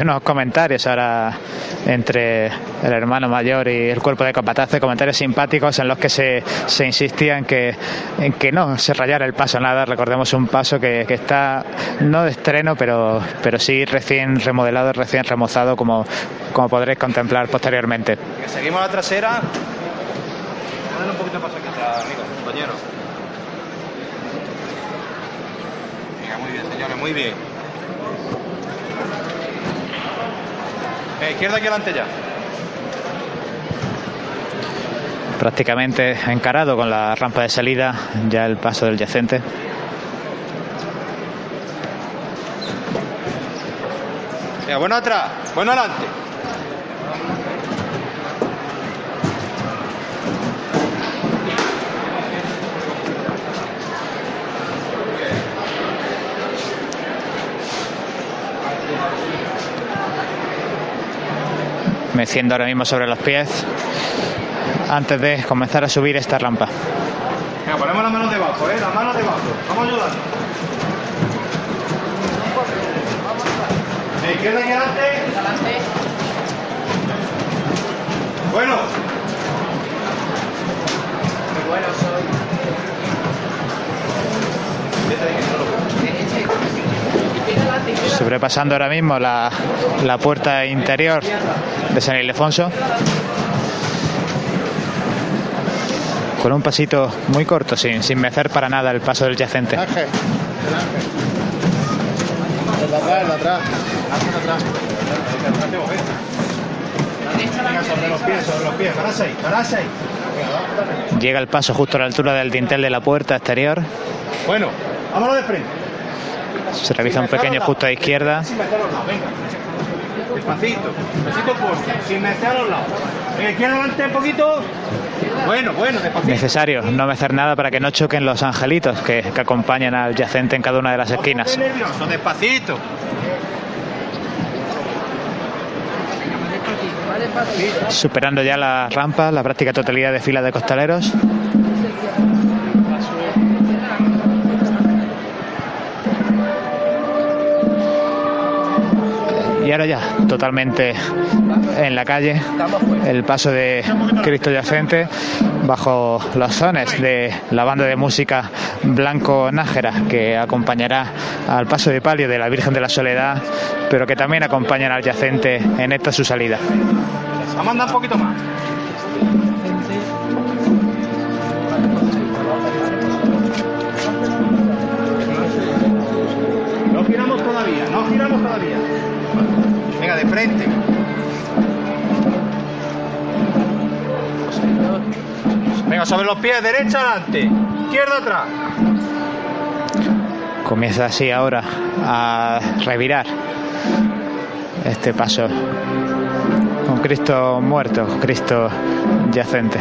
Speaker 5: unos comentarios ahora entre el hermano mayor y el cuerpo de capataces, comentarios simpáticos en los que se, se insistía en que, en que no se rayara el paso nada. Recordemos un paso que, que está no de estreno, pero, pero sí recién remodelado, recién remozado, como, como podréis contemplar posteriormente.
Speaker 18: Seguimos la trasera. Dale un poquito de paso aquí atrás, amigo, compañero. Venga, muy bien, señores, muy bien. Eh, izquierda aquí adelante ya.
Speaker 5: Prácticamente encarado con la rampa de salida, ya el paso del yacente.
Speaker 18: Bueno atrás, bueno adelante.
Speaker 5: Meciendo ahora mismo sobre los pies antes de comenzar a subir esta rampa.
Speaker 18: Venga, ponemos las manos debajo, ¿eh? Las manos debajo. Vamos a ayudar. Eh, izquierda aquí adelante. Adelante. Bueno. Qué bueno soy.
Speaker 5: Sobrepasando ahora mismo la, la puerta interior de San Ildefonso. Con un pasito muy corto sin, sin mecer para nada el paso del yacente. Llega el paso justo a la altura del dintel de la puerta exterior.
Speaker 18: Bueno, vámonos de frente.
Speaker 5: Se realiza un pequeño ajuste a izquierda.
Speaker 18: Despacito, despacito fuerte, sin meter a los lados. Venga, izquierda adelante un poquito. Bueno, bueno, despacito.
Speaker 5: necesario no mecer nada para que no choquen los angelitos que, que acompañan al yacente en cada una de las esquinas
Speaker 18: nervioso, despacito.
Speaker 5: superando ya la rampa la práctica totalidad de fila de costaleros y ahora ya totalmente en la calle el paso de Cristo Yacente bajo los sones de la banda de música Blanco Nájera que acompañará al paso de palio de la Virgen de la Soledad pero que también acompañan al yacente en esta su salida
Speaker 18: Vamos a andar un poquito más. Venga, sobre los pies, derecha adelante, izquierda atrás.
Speaker 5: comienza así ahora a revirar este paso con Cristo muerto, Cristo yacente.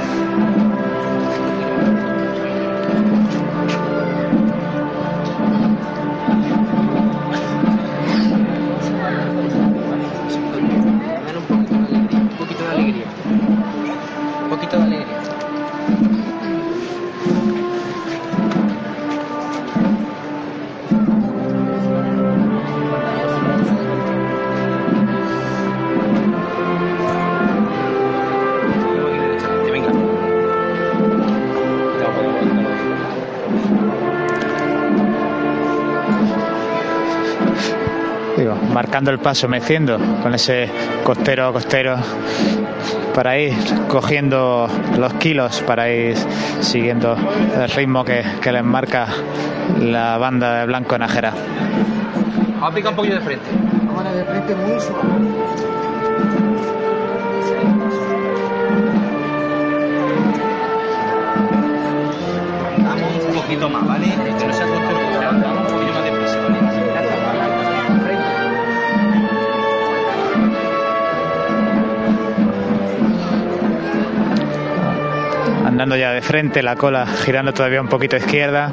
Speaker 5: Marcando el paso, meciendo con ese costero a costero para ir cogiendo los kilos, para ir siguiendo el ritmo que, que les marca la banda de Blanco Nájera.
Speaker 18: Vamos a picar un poquito de frente.
Speaker 1: Ahora de frente muy suave.
Speaker 18: Vamos un poquito más, ¿vale? Que no sea
Speaker 5: Andando ya de frente, la cola girando todavía un poquito a izquierda.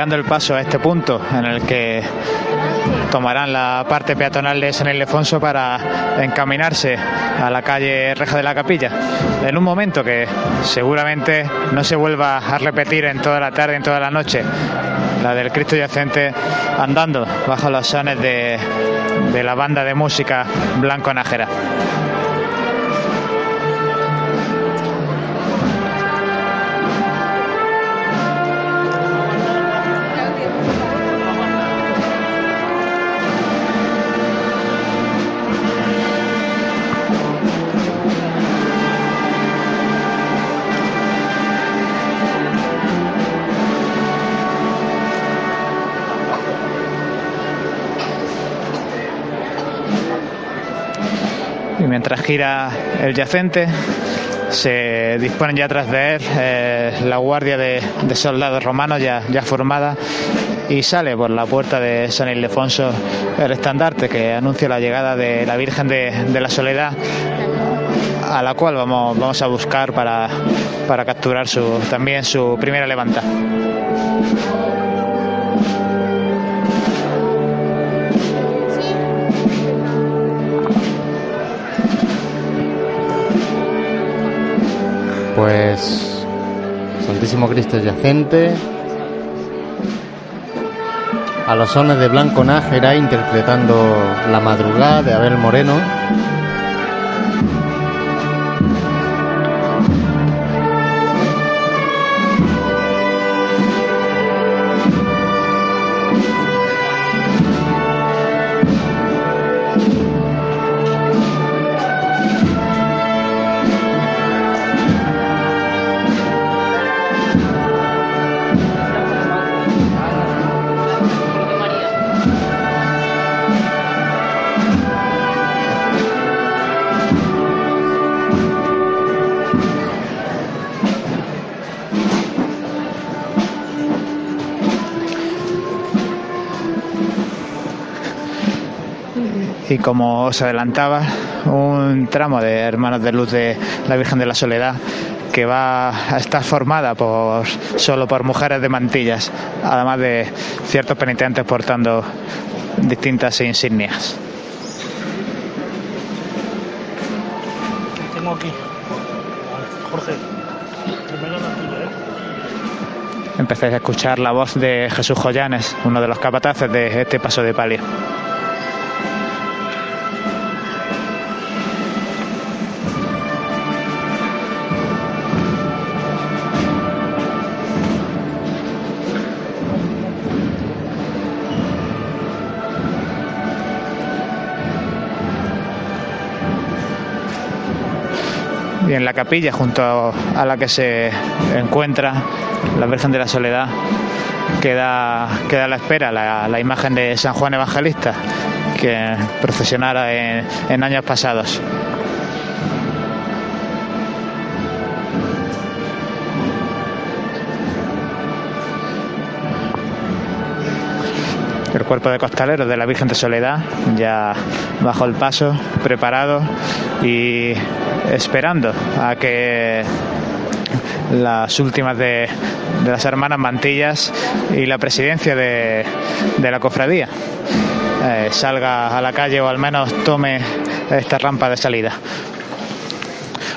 Speaker 5: Llegando el paso a este punto en el que tomarán la parte peatonal de San Ildefonso para encaminarse a la calle Reja de la Capilla. En un momento que seguramente no se vuelva a repetir en toda la tarde, en toda la noche, la del Cristo yacente andando bajo los sones de, la banda de música Blanco Nájera. Gira el yacente, se disponen ya tras de él eh, la guardia de, soldados romanos ya, formada y sale por la puerta de San Ildefonso el estandarte que anuncia la llegada de la Virgen de, la Soledad a la cual vamos, vamos a buscar para, para capturar su, también su primera levanta.
Speaker 2: Pues Santísimo Cristo yacente, a los sones de Blanco Nájera interpretando La madrugada de Abel Moreno.
Speaker 5: Como os adelantaba, un tramo de Hermanos de Luz de la Virgen de la Soledad que va a estar formada por solo por mujeres de mantillas, además de ciertos penitentes portando distintas insignias.
Speaker 20: Tengo aquí, Jorge,
Speaker 5: Empezáis a escuchar la voz de Jesús Joyanes, uno de los capataces de este paso de palio. Y en la capilla junto a la que se encuentra la Virgen de la Soledad queda, queda a la espera la, imagen de San Juan Evangelista que procesionara en años pasados. El cuerpo de costaleros de la Virgen de Soledad, ya bajo el paso, preparado y esperando a que las últimas de, las hermanas Mantillas y la presidencia de, la cofradía eh, salga a la calle o al menos tome esta rampa de salida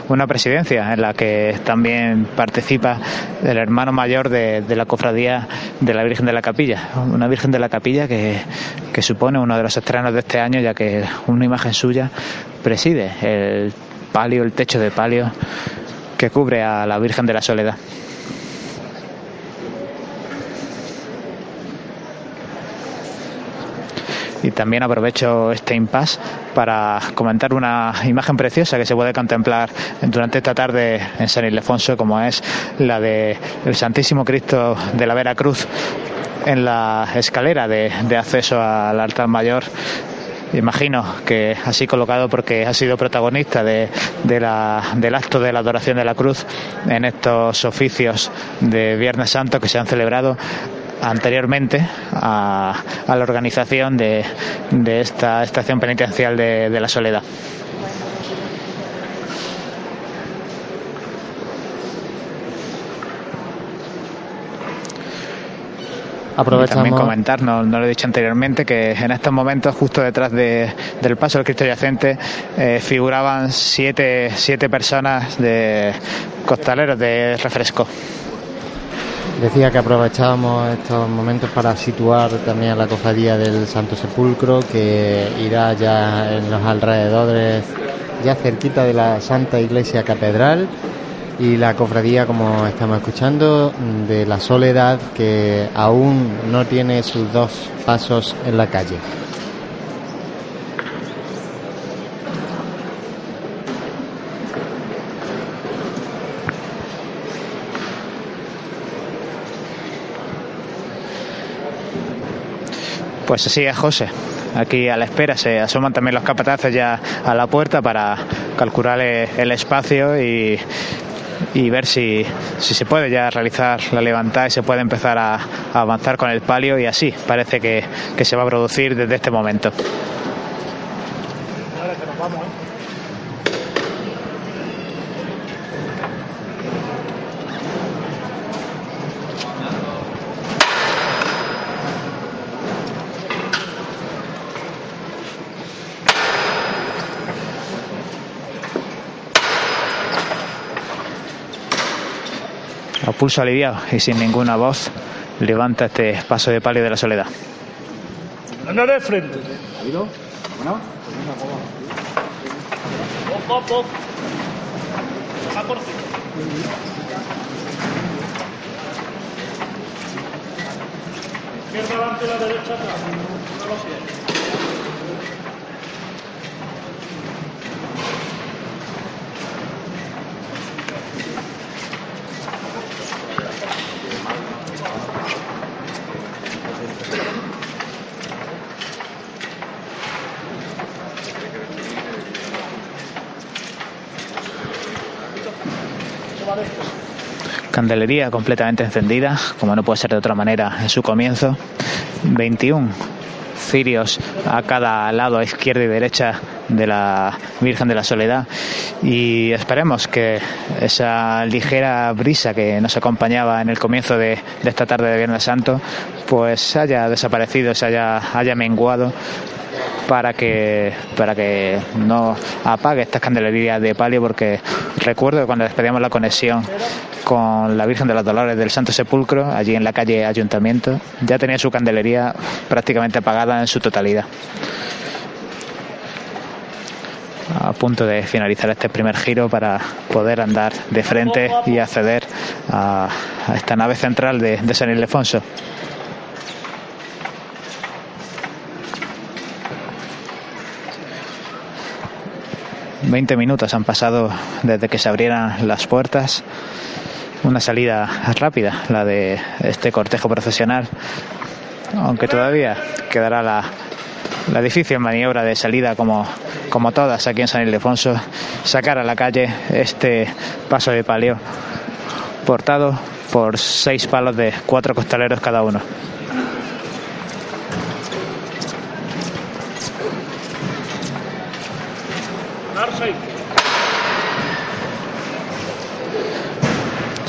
Speaker 5: una presidencia en la que también participa el hermano mayor de, la cofradía de la Virgen de la Capilla, una Virgen de la Capilla que, que supone uno de los estrenos de este año, ya que una imagen suya preside el palio, el techo de palio que cubre a la Virgen de la Soledad. Y también aprovecho este impasse para comentar una imagen preciosa que se puede contemplar durante esta tarde en San Ildefonso como es la de el Santísimo Cristo de la Vera Cruz en la escalera de, acceso al altar mayor. Imagino que así colocado porque ha sido protagonista de, la, del acto de la adoración de la cruz en estos oficios de Viernes Santo que se han celebrado anteriormente a, la organización de, esta estación penitencial de, la Soledad. Aprovechamos. también comentar, no, lo he dicho anteriormente, que en estos momentos, justo detrás del paso del Cristo Yacente, eh, figuraban siete, siete personas de costaleros de refresco.
Speaker 2: Decía que aprovechábamos estos momentos para situar también a la cofradía del Santo Sepulcro, que irá ya en los alrededores, ya cerquita de la Santa Iglesia Catedral, y la cofradía, como estamos escuchando, de la Soledad, que aún no tiene sus dos pasos en la calle.
Speaker 5: Pues así es, José. Aquí a la espera se asoman también los capataces ya a la puerta para calcular el espacio y, ver si, se puede ya realizar la levantada y se puede empezar a, avanzar con el palio y así parece que, que se va a producir desde este momento. Pulso aliviado y sin ninguna voz levanta este paso de palio de la soledad.
Speaker 20: Anda de frente. Izquierda adelante, la derecha atrás.
Speaker 5: Candelería completamente encendida, como no puede ser de otra manera en su comienzo. 21 cirios a cada lado, a izquierda y derecha de la Virgen de la Soledad y esperemos que esa ligera brisa que nos acompañaba en el comienzo de, esta tarde de Viernes Santo pues haya desaparecido, se haya, haya menguado para que para que no apague estas candelerías de palio porque recuerdo que cuando despedíamos la conexión con la Virgen de los Dolores del Santo Sepulcro, allí en la calle Ayuntamiento, ya tenía su candelería prácticamente apagada en su totalidad. A punto de finalizar este primer giro para poder andar de frente y acceder a, esta nave central de, de San Ildefonso. 20 minutos han pasado desde que se abrieran las puertas. Una salida rápida, la de este cortejo profesional, aunque todavía quedará la, la difícil maniobra de salida como, como todas aquí en San Ildefonso, sacar a la calle este paso de palio portado por seis palos de cuatro costaleros cada uno.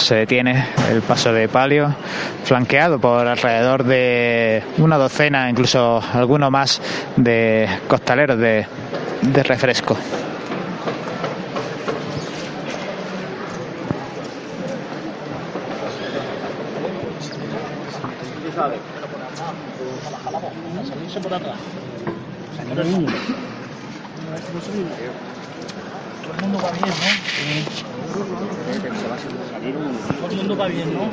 Speaker 5: Se detiene el paso de palio, flanqueado por alrededor de una docena, incluso alguno más de costaleros de, de refresco.
Speaker 20: Todo el mundo va. Todo el mundo va bien, ¿no?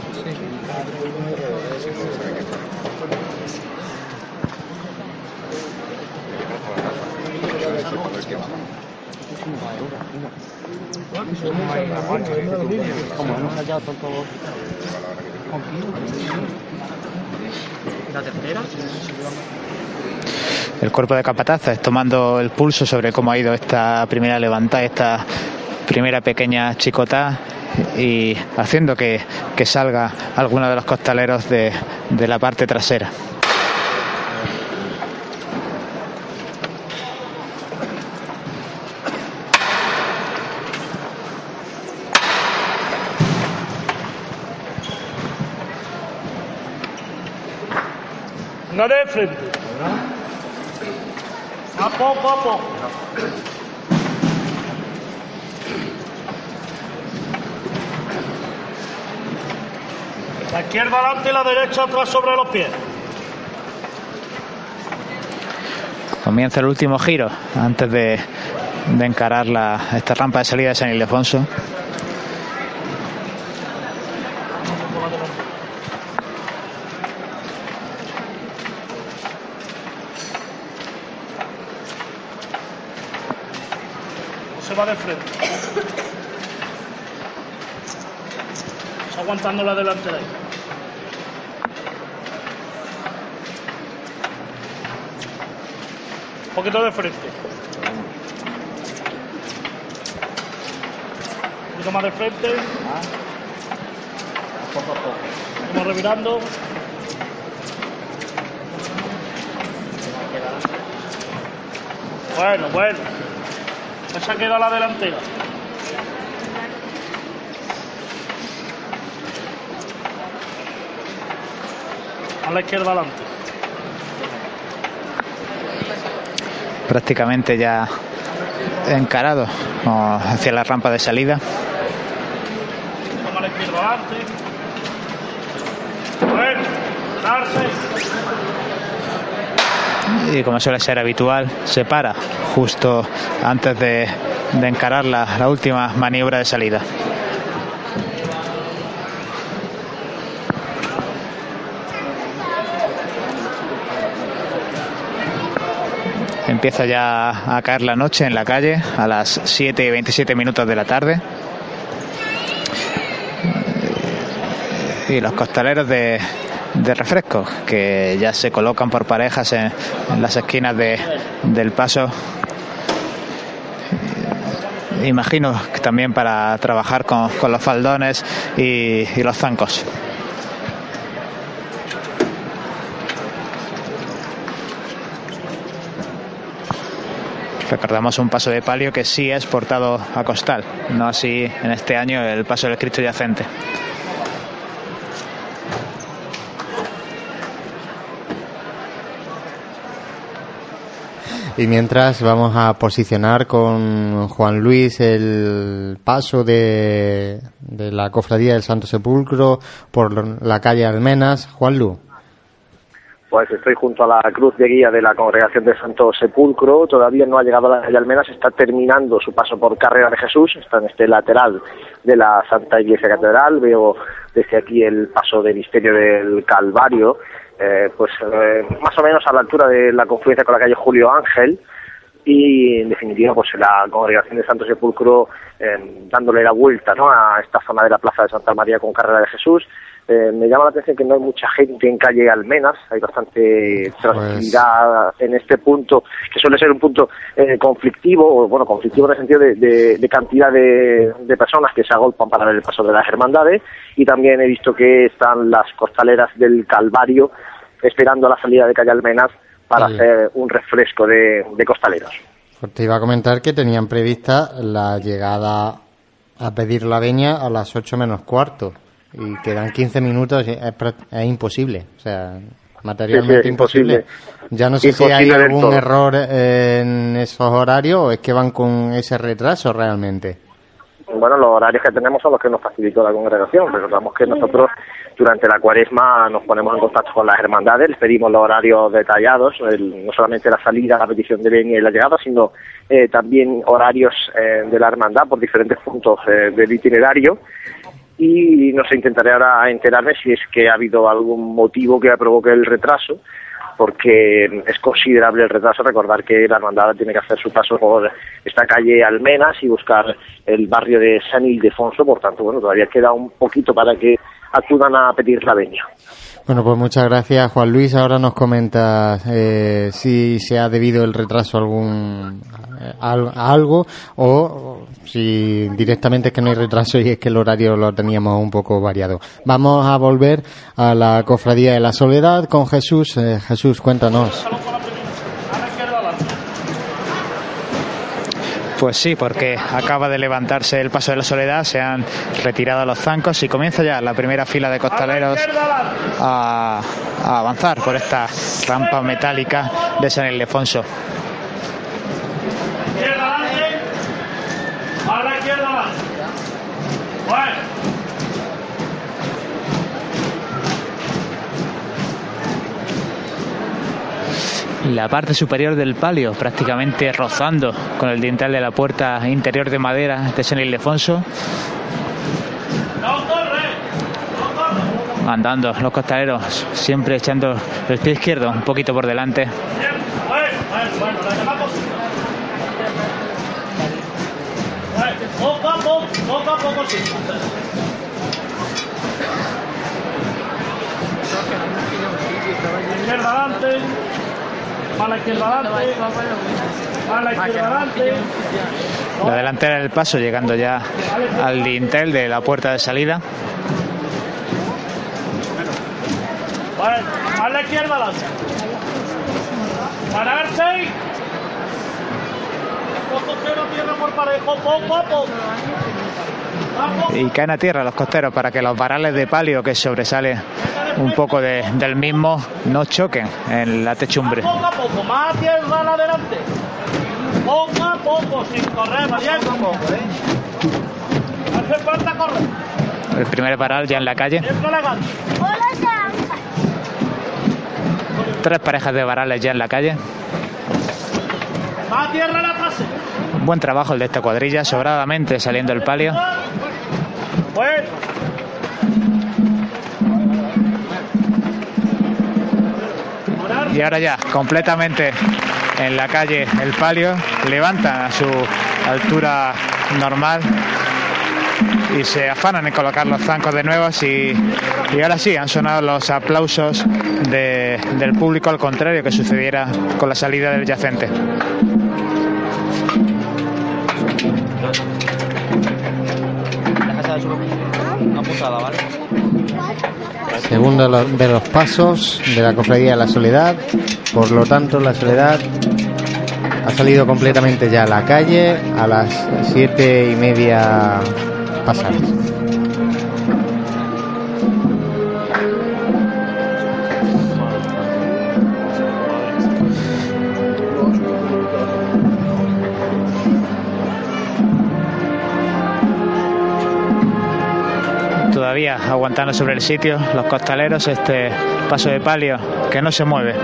Speaker 19: Como hemos hallado tanto
Speaker 20: ¿La tercera?
Speaker 5: el cuerpo de capatazes tomando el pulso sobre cómo ha ido esta primera levantada, esta primera pequeña chicota y haciendo que, que salga alguno de los costaleros de, de la parte trasera.
Speaker 20: No de frente. La izquierda adelante y la derecha atrás sobre los pies.
Speaker 5: Comienza el último giro antes de, de encarar la, esta rampa de salida de San Ildefonso.
Speaker 20: Se va de frente. Está aguantando la delantera. ahí. Un poquito de frente. Un poquito más de frente. Vamos revirando. Bueno, bueno. Esa queda la delantera. A la izquierda adelante.
Speaker 5: Prácticamente ya encarado hacia la rampa de salida. Y como suele ser habitual, se para justo antes de, de encarar la, la última maniobra de salida. Empieza ya a caer la noche en la calle a las 7 y 27 minutos de la tarde. Y los costaleros de, de refrescos que ya se colocan por parejas en, en las esquinas de, del paso. Imagino que también para trabajar con, los faldones y los zancos. Recordamos un paso de palio que sí es portado a costal, no así en este año el paso del Cristo yacente.
Speaker 2: Y mientras vamos a posicionar con Juan Luis el paso de, la cofradía del Santo Sepulcro por la calle Almenas. Juan Lu.
Speaker 21: Pues estoy junto a la cruz de guía de la congregación del Santo Sepulcro. Todavía no ha llegado a la calle Almenas, está terminando su paso por Carrera de Jesús. Está en este lateral de la Santa Iglesia Catedral. Veo desde aquí el paso de misterio del Calvario. Eh, pues eh, más o menos a la altura de la confluencia con la calle Julio Ángel y en definitiva pues la congregación de Santo Sepulcro eh, dándole la vuelta ¿no? a esta zona de la plaza de Santa María con Carrera de Jesús eh, me llama la atención que no hay mucha gente en calle Almenas, hay bastante tranquilidad en este punto, que suele ser un punto eh, conflictivo, o bueno, conflictivo en el sentido de, de- de cantidad de, de personas que se agolpan para ver el paso de las hermandades, y también he visto que están las costaleras del Calvario esperando la salida de calle Almenas para hacer un refresco de, de costaleros.
Speaker 2: Pues te iba a comentar que tenían prevista la llegada a pedir la veña a las 8 menos cuarto y quedan 15 minutos, es, es imposible. O sea, materialmente
Speaker 21: Sí, sí,
Speaker 2: imposible.
Speaker 21: imposible.
Speaker 2: Ya no sé si hay algún error en esos horarios o es que van con ese retraso realmente.
Speaker 21: Bueno, los horarios que tenemos son los que nos facilitó la congregación. Recordamos que nosotros durante la cuaresma nos ponemos en contacto con las hermandades, les pedimos los horarios detallados, el- no solamente la salida, la petición de venia y la llegada, sino eh, también horarios eh, de la hermandad por diferentes puntos eh, del itinerario. Y no sé, intentaré ahora enterarme si es que ha habido algún motivo que provoque el retraso porque es considerable el retraso. Recordar que la hermandad tiene que hacer su paso por esta calle Almenas y buscar el barrio de San Ildefonso, por tanto, bueno, todavía queda un poquito para que acudan a pedir la veña.
Speaker 2: Bueno, pues muchas gracias, Juan Luis. Ahora nos comentas eh, si se ha debido el retraso a algún eh, a algo o si directamente es que no hay retraso y es que el horario lo teníamos un poco variado. Vamos a volver a la cofradía de la Soledad con Jesús. Eh, Jesús, cuéntanos.
Speaker 5: Pues sí, porque acaba de levantarse el paso de la soledad, se han retirado los zancos y comienza ya la primera fila de costaleros a, avanzar por esta rampa metálica de San Ildefonso.
Speaker 20: La
Speaker 5: parte superior del palio prácticamente rozando con el dintel de la puerta interior de madera de San Ildefonso. Andando los costaleros, siempre echando el pie izquierdo un poquito por delante.
Speaker 20: Poco a poco, poco a poco sí. Izquierda adelante. A la izquierda adelante. A la izquierda adelante.
Speaker 5: La delantera del paso llegando ya al dintel de la puerta de salida.
Speaker 20: Bueno, a la izquierda adelante. Pararse. Poco cero, tierra por parejo, poco a poco.
Speaker 5: y caen a tierra los costeros para que los varales de palio que sobresale un poco de- del mismo no choquen en la techumbre.
Speaker 20: Poco a poco, más tierra la adelante. Poco a poco, sin correr, valiente. Hace falta correr.
Speaker 5: El primer paral ya en la calle. Tres parejas de varales ya en la calle.
Speaker 20: Más tierra la fase.
Speaker 5: Un buen trabajo el de esta cuadrilla, sobradamente saliendo el palio.
Speaker 20: Bueno.
Speaker 5: Y ahora ya, completamente en la calle el palio, levantan a su altura normal y se afanan en colocar los zancos de nuevo y, y ahora sí han sonado los aplausos de- del público al contrario que sucediera con la salida del yacente.
Speaker 22: Una putada, ¿vale?
Speaker 2: Segundo de los- pasos de la cofradía de la Soledad. Por lo tanto, la Soledad ha salido completamente ya a la calle a las siete y media pasadas.
Speaker 5: Aguantando sobre el sitio los costaleros este paso de palio que no se mueve.
Speaker 20: ¿eh?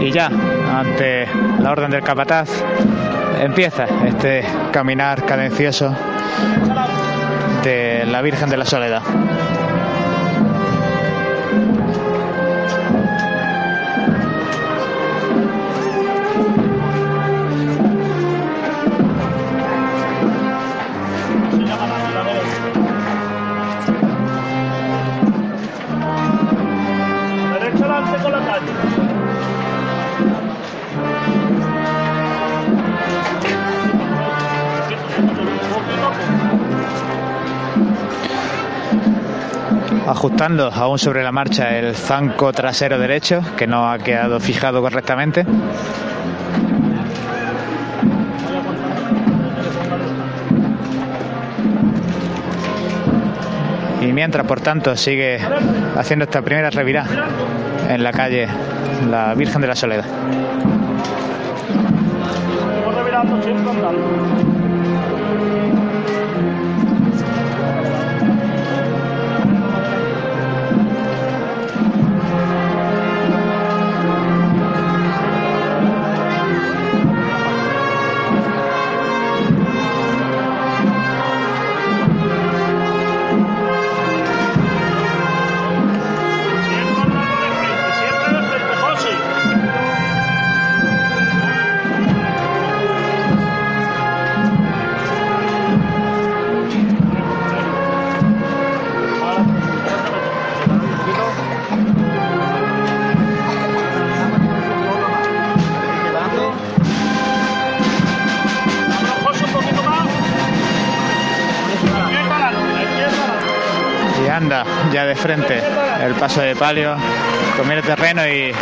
Speaker 5: Y ya, ante la orden del capataz, empieza este caminar cadencioso de la Virgen de la Soledad. Ajustando aún sobre la marcha el zanco trasero derecho, que no ha quedado fijado correctamente. Y mientras, por tanto, sigue haciendo esta primera revirada en la calle La Virgen de la Soledad. Frente el paso de palio, comiendo terreno y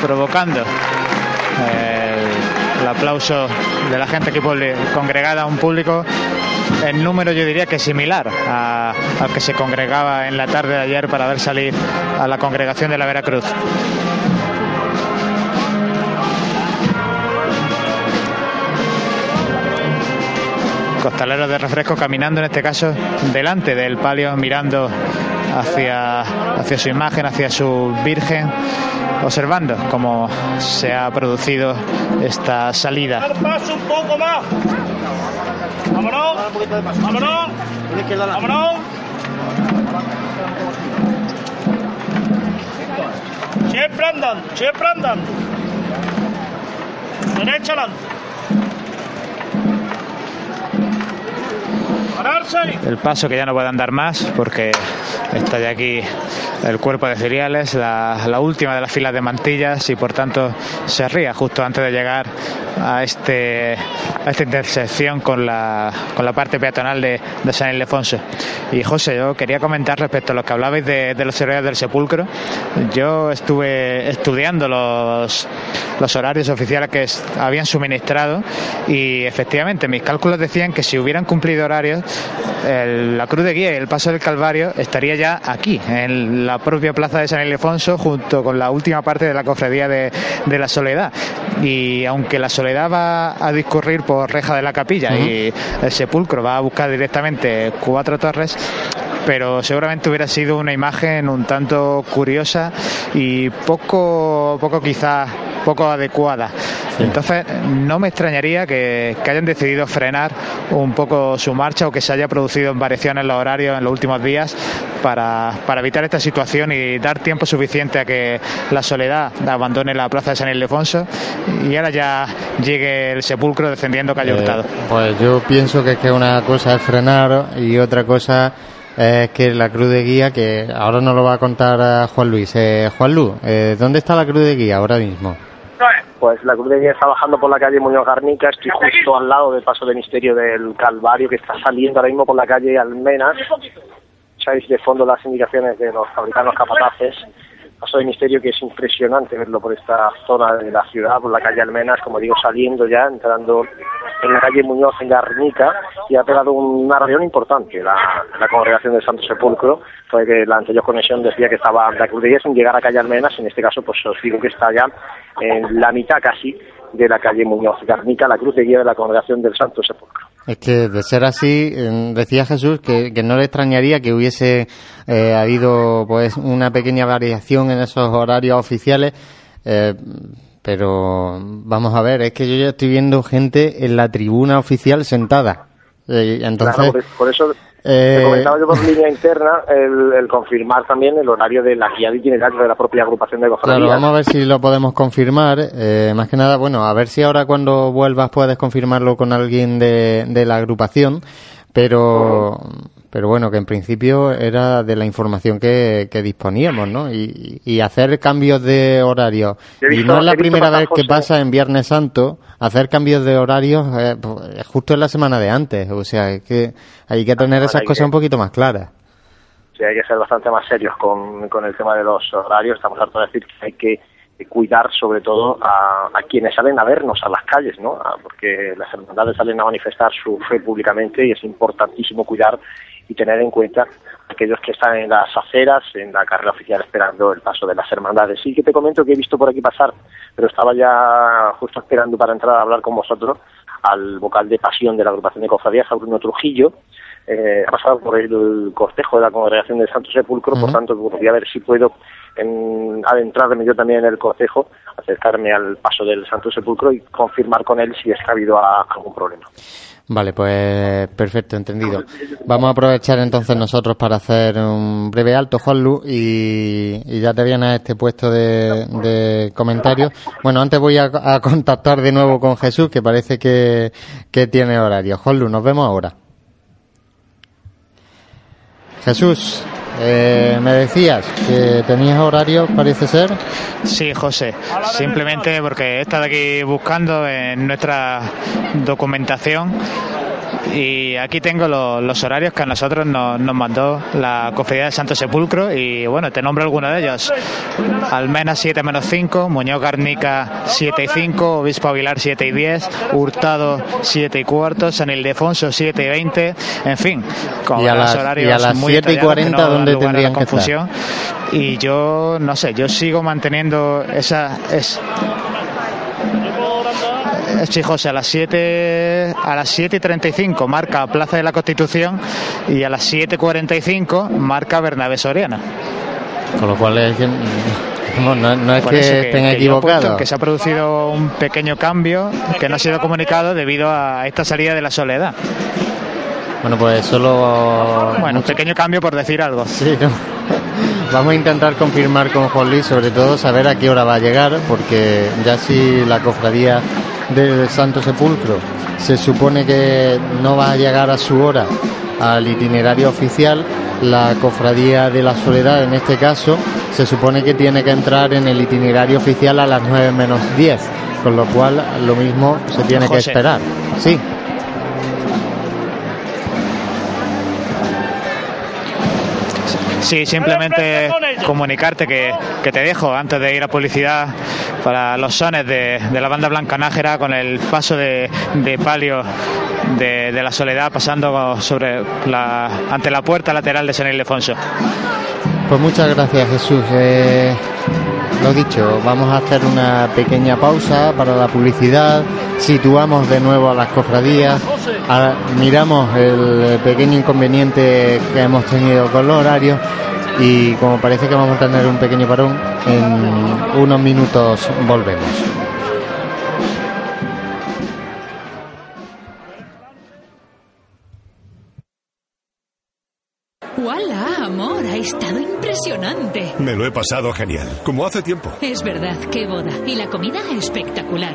Speaker 5: provocando el, el aplauso de la gente aquí congregada a un público en número yo diría que similar a- al que se congregaba en la tarde de ayer para ver salir a la congregación de la Veracruz. Costaleros de refresco caminando en este caso delante del palio mirando hacia, hacia su imagen, hacia su virgen, observando cómo se ha producido esta salida.
Speaker 20: Paso un poco más. Vámonos. Vámonos. Vámonos. Siempre andando, siempre andando. Derecha adelante.
Speaker 5: El paso que ya no puede andar más porque está ya aquí el cuerpo de cereales, la, la última de las filas de mantillas y por tanto se ría justo antes de llegar a este a esta intersección con la, con la parte peatonal de, de San Ildefonso. Y José, yo quería comentar respecto a lo que hablabais de, de los cereales del sepulcro. Yo estuve estudiando los, los horarios oficiales que es- habían suministrado y efectivamente mis cálculos decían que si hubieran cumplido horarios el- la Cruz de Guía y el Paso del Calvario estaría ya aquí, en la propia plaza de San Ildefonso, junto con la última parte de la cofradía de, de la Soledad. Y aunque la Soledad va a discurrir por reja de la capilla y el sepulcro va a buscar directamente cuatro torres, pero seguramente hubiera sido una imagen un tanto curiosa y poco, poco quizás poco adecuada. Entonces, no me extrañaría que, que hayan decidido frenar un poco su marcha o que se haya producido variaciones en los horarios en los últimos días para, para evitar esta situación y dar tiempo suficiente a que la soledad abandone la plaza de San Ildefonso y ahora ya llegue el sepulcro descendiendo calle
Speaker 2: Eh,
Speaker 5: Hurtado.
Speaker 2: pues yo pienso que es que una cosa es frenar y otra cosa es que la cruz de guía, que ahora nos lo va a contar a Juan Luis. Eh, Juan Luis, eh, ¿dónde está la cruz de guía ahora mismo?
Speaker 21: Pues la Cruz de Guía está bajando por la calle Muñoz Garnica, estoy justo al lado del paso de misterio del Calvario que está saliendo ahora mismo por la calle Almenas. Sabéis de fondo las indicaciones de los fabricanos capataces. Paso de misterio que es impresionante verlo por esta zona de la ciudad, por la calle Almenas, como digo, saliendo ya, entrando en la calle Muñoz en Garnica y ha pegado una reunión importante la, congregación del Santo Sepulcro. Fue que la anterior conexión decía que estaba la Cruz de Guía sin llegar a calle Almenas, en este caso pues os digo que está ya en la mitad casi de la calle Muñoz Garnica, la Cruz de Guía de la congregación del Santo Sepulcro.
Speaker 2: Es que de ser así, decía Jesús que, no le extrañaría que hubiese eh, habido pues una pequeña variación en esos horarios oficiales, eh, pero vamos a ver, es que yo ya estoy viendo gente en la tribuna oficial sentada. Eh, entonces,
Speaker 21: por, eso te comentaba yo por línea interna el, el confirmar también el horario de la guía de itinerario de la propia agrupación de cofradías.
Speaker 2: Claro, vamos a ver si lo podemos confirmar. Eh, más que nada, bueno, a ver si ahora cuando vuelvas puedes confirmarlo con alguien de, de la agrupación. Pero, pero bueno, que en principio era de la información que, que disponíamos, ¿no? Y, y hacer cambios de horario. Y no es la primera vez que pasa en Viernes Santo, hacer cambios de horarios eh, pues, justo en la semana de antes. O sea, es que hay que tener esas cosas
Speaker 21: que-
Speaker 2: un poquito más claras.
Speaker 21: sí, hay que ser bastante más serios con, con el tema de los horarios. Estamos hartos de decir que hay que cuidar sobre todo a, a, quienes salen a vernos a las calles, ¿no? porque las hermandades salen a manifestar su fe públicamente y es importantísimo cuidar y tener en cuenta aquellos que están en las aceras, en la carrera oficial esperando el paso de las hermandades. Sí que te comento que he visto por aquí pasar, pero estaba ya justo esperando para entrar a hablar con vosotros al vocal de pasión de la agrupación de cofradías, a Bruno Trujillo, eh, ha pasado por el cortejo de la congregación del Santo Sepulcro, por tanto voy a ver si puedo en, adentrarme yo también en el cortejo, acercarme al paso del Santo Sepulcro y confirmar con él si es que ha habido algún problema.
Speaker 2: Vale, pues perfecto, entendido. Vamos a aprovechar entonces nosotros para hacer un breve alto, Juanlu, y, y ya te vienes a este puesto de, de comentarios. Bueno, antes voy a, a, contactar de nuevo con Jesús, que parece que, que tiene horario. Juanlu, nos vemos ahora. Jesús, eh, me decías que tenías horario, parece ser.
Speaker 5: Sí, José. Simplemente porque he estado aquí buscando en nuestra documentación y aquí tengo los, horarios que a nosotros nos, mandó la Cofradía del Santo Sepulcro y bueno, te nombro algunos de ellos. Almena 7 menos 5, Muñoz Garnica 7 y 5, Obispo Aguilar 7 y 10, Hurtado 7 y cuarto, San Ildefonso 7 y 20, en fin, con
Speaker 2: y a
Speaker 5: los
Speaker 2: las,
Speaker 5: horarios
Speaker 2: y a las
Speaker 5: muy
Speaker 2: 7 y
Speaker 5: detallados que
Speaker 2: 40
Speaker 5: no dan
Speaker 2: ¿dónde
Speaker 5: lugar a
Speaker 2: tendrían que
Speaker 5: confusión. Y yo, no sé, yo sigo manteniendo esa... Es, Sí, José, a las 7 a las 7 y 35 marca Plaza de la Constitución y a las 7.45 marca Bernabé Soriana.
Speaker 2: Con lo cual es que, no, no- no es
Speaker 5: Por
Speaker 2: que
Speaker 5: eso
Speaker 2: estén equivocados.
Speaker 5: Que se ha producido un pequeño cambio que no ha sido comunicado debido a esta salida de la soledad.
Speaker 2: Bueno, pues solo.
Speaker 5: Bueno, un pequeño cambio por decir algo.
Speaker 2: Sí, ¿no? Vamos a intentar confirmar con Juan Luis, sobre todo saber a qué hora va a llegar, porque ya si la cofradía del Santo Sepulcro se supone que no va a llegar a su hora al itinerario oficial, la cofradía de la Soledad, en este caso, se supone que tiene que entrar en el itinerario oficial a las 9 menos 10, con lo cual lo mismo se tiene que esperar. Sí.
Speaker 5: Sí, simplemente comunicarte que, que te dejo antes de ir a publicidad para los sones de, de la banda Blanca Nájera con el paso de, palio de, la soledad pasando sobre la, ante la puerta lateral de San Ildefonso.
Speaker 2: Pues muchas gracias Jesús. Eh, lo dicho, vamos a hacer una pequeña pausa para la publicidad, situamos de nuevo a las cofradías, a- miramos el pequeño inconveniente que hemos tenido con los horarios y como parece que vamos a tener un pequeño parón, en unos minutos volvemos.
Speaker 10: ¡Hola, amor! Ha estado impresionante.
Speaker 11: Me lo he pasado genial, como hace tiempo.
Speaker 10: Es verdad, qué boda. Y la comida espectacular.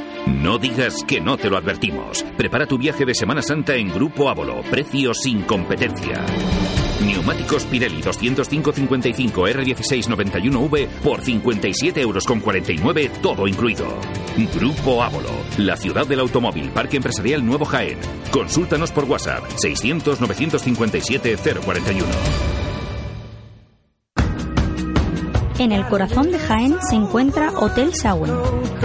Speaker 12: No digas que no te lo advertimos. Prepara tu viaje de Semana Santa en Grupo Ávolo. Precio sin competencia. Neumáticos Pirelli 205-55 R1691V por 57,49 euros todo incluido. Grupo Ávolo, la ciudad del automóvil, Parque Empresarial Nuevo Jaén. Consúltanos por WhatsApp 600-957-041.
Speaker 13: En el corazón de Jaén se encuentra Hotel Sauen,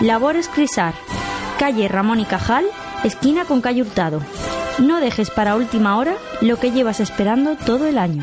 Speaker 13: Labores Crisar, calle Ramón y Cajal, esquina con calle Hurtado. No dejes para última hora lo que llevas esperando todo el año.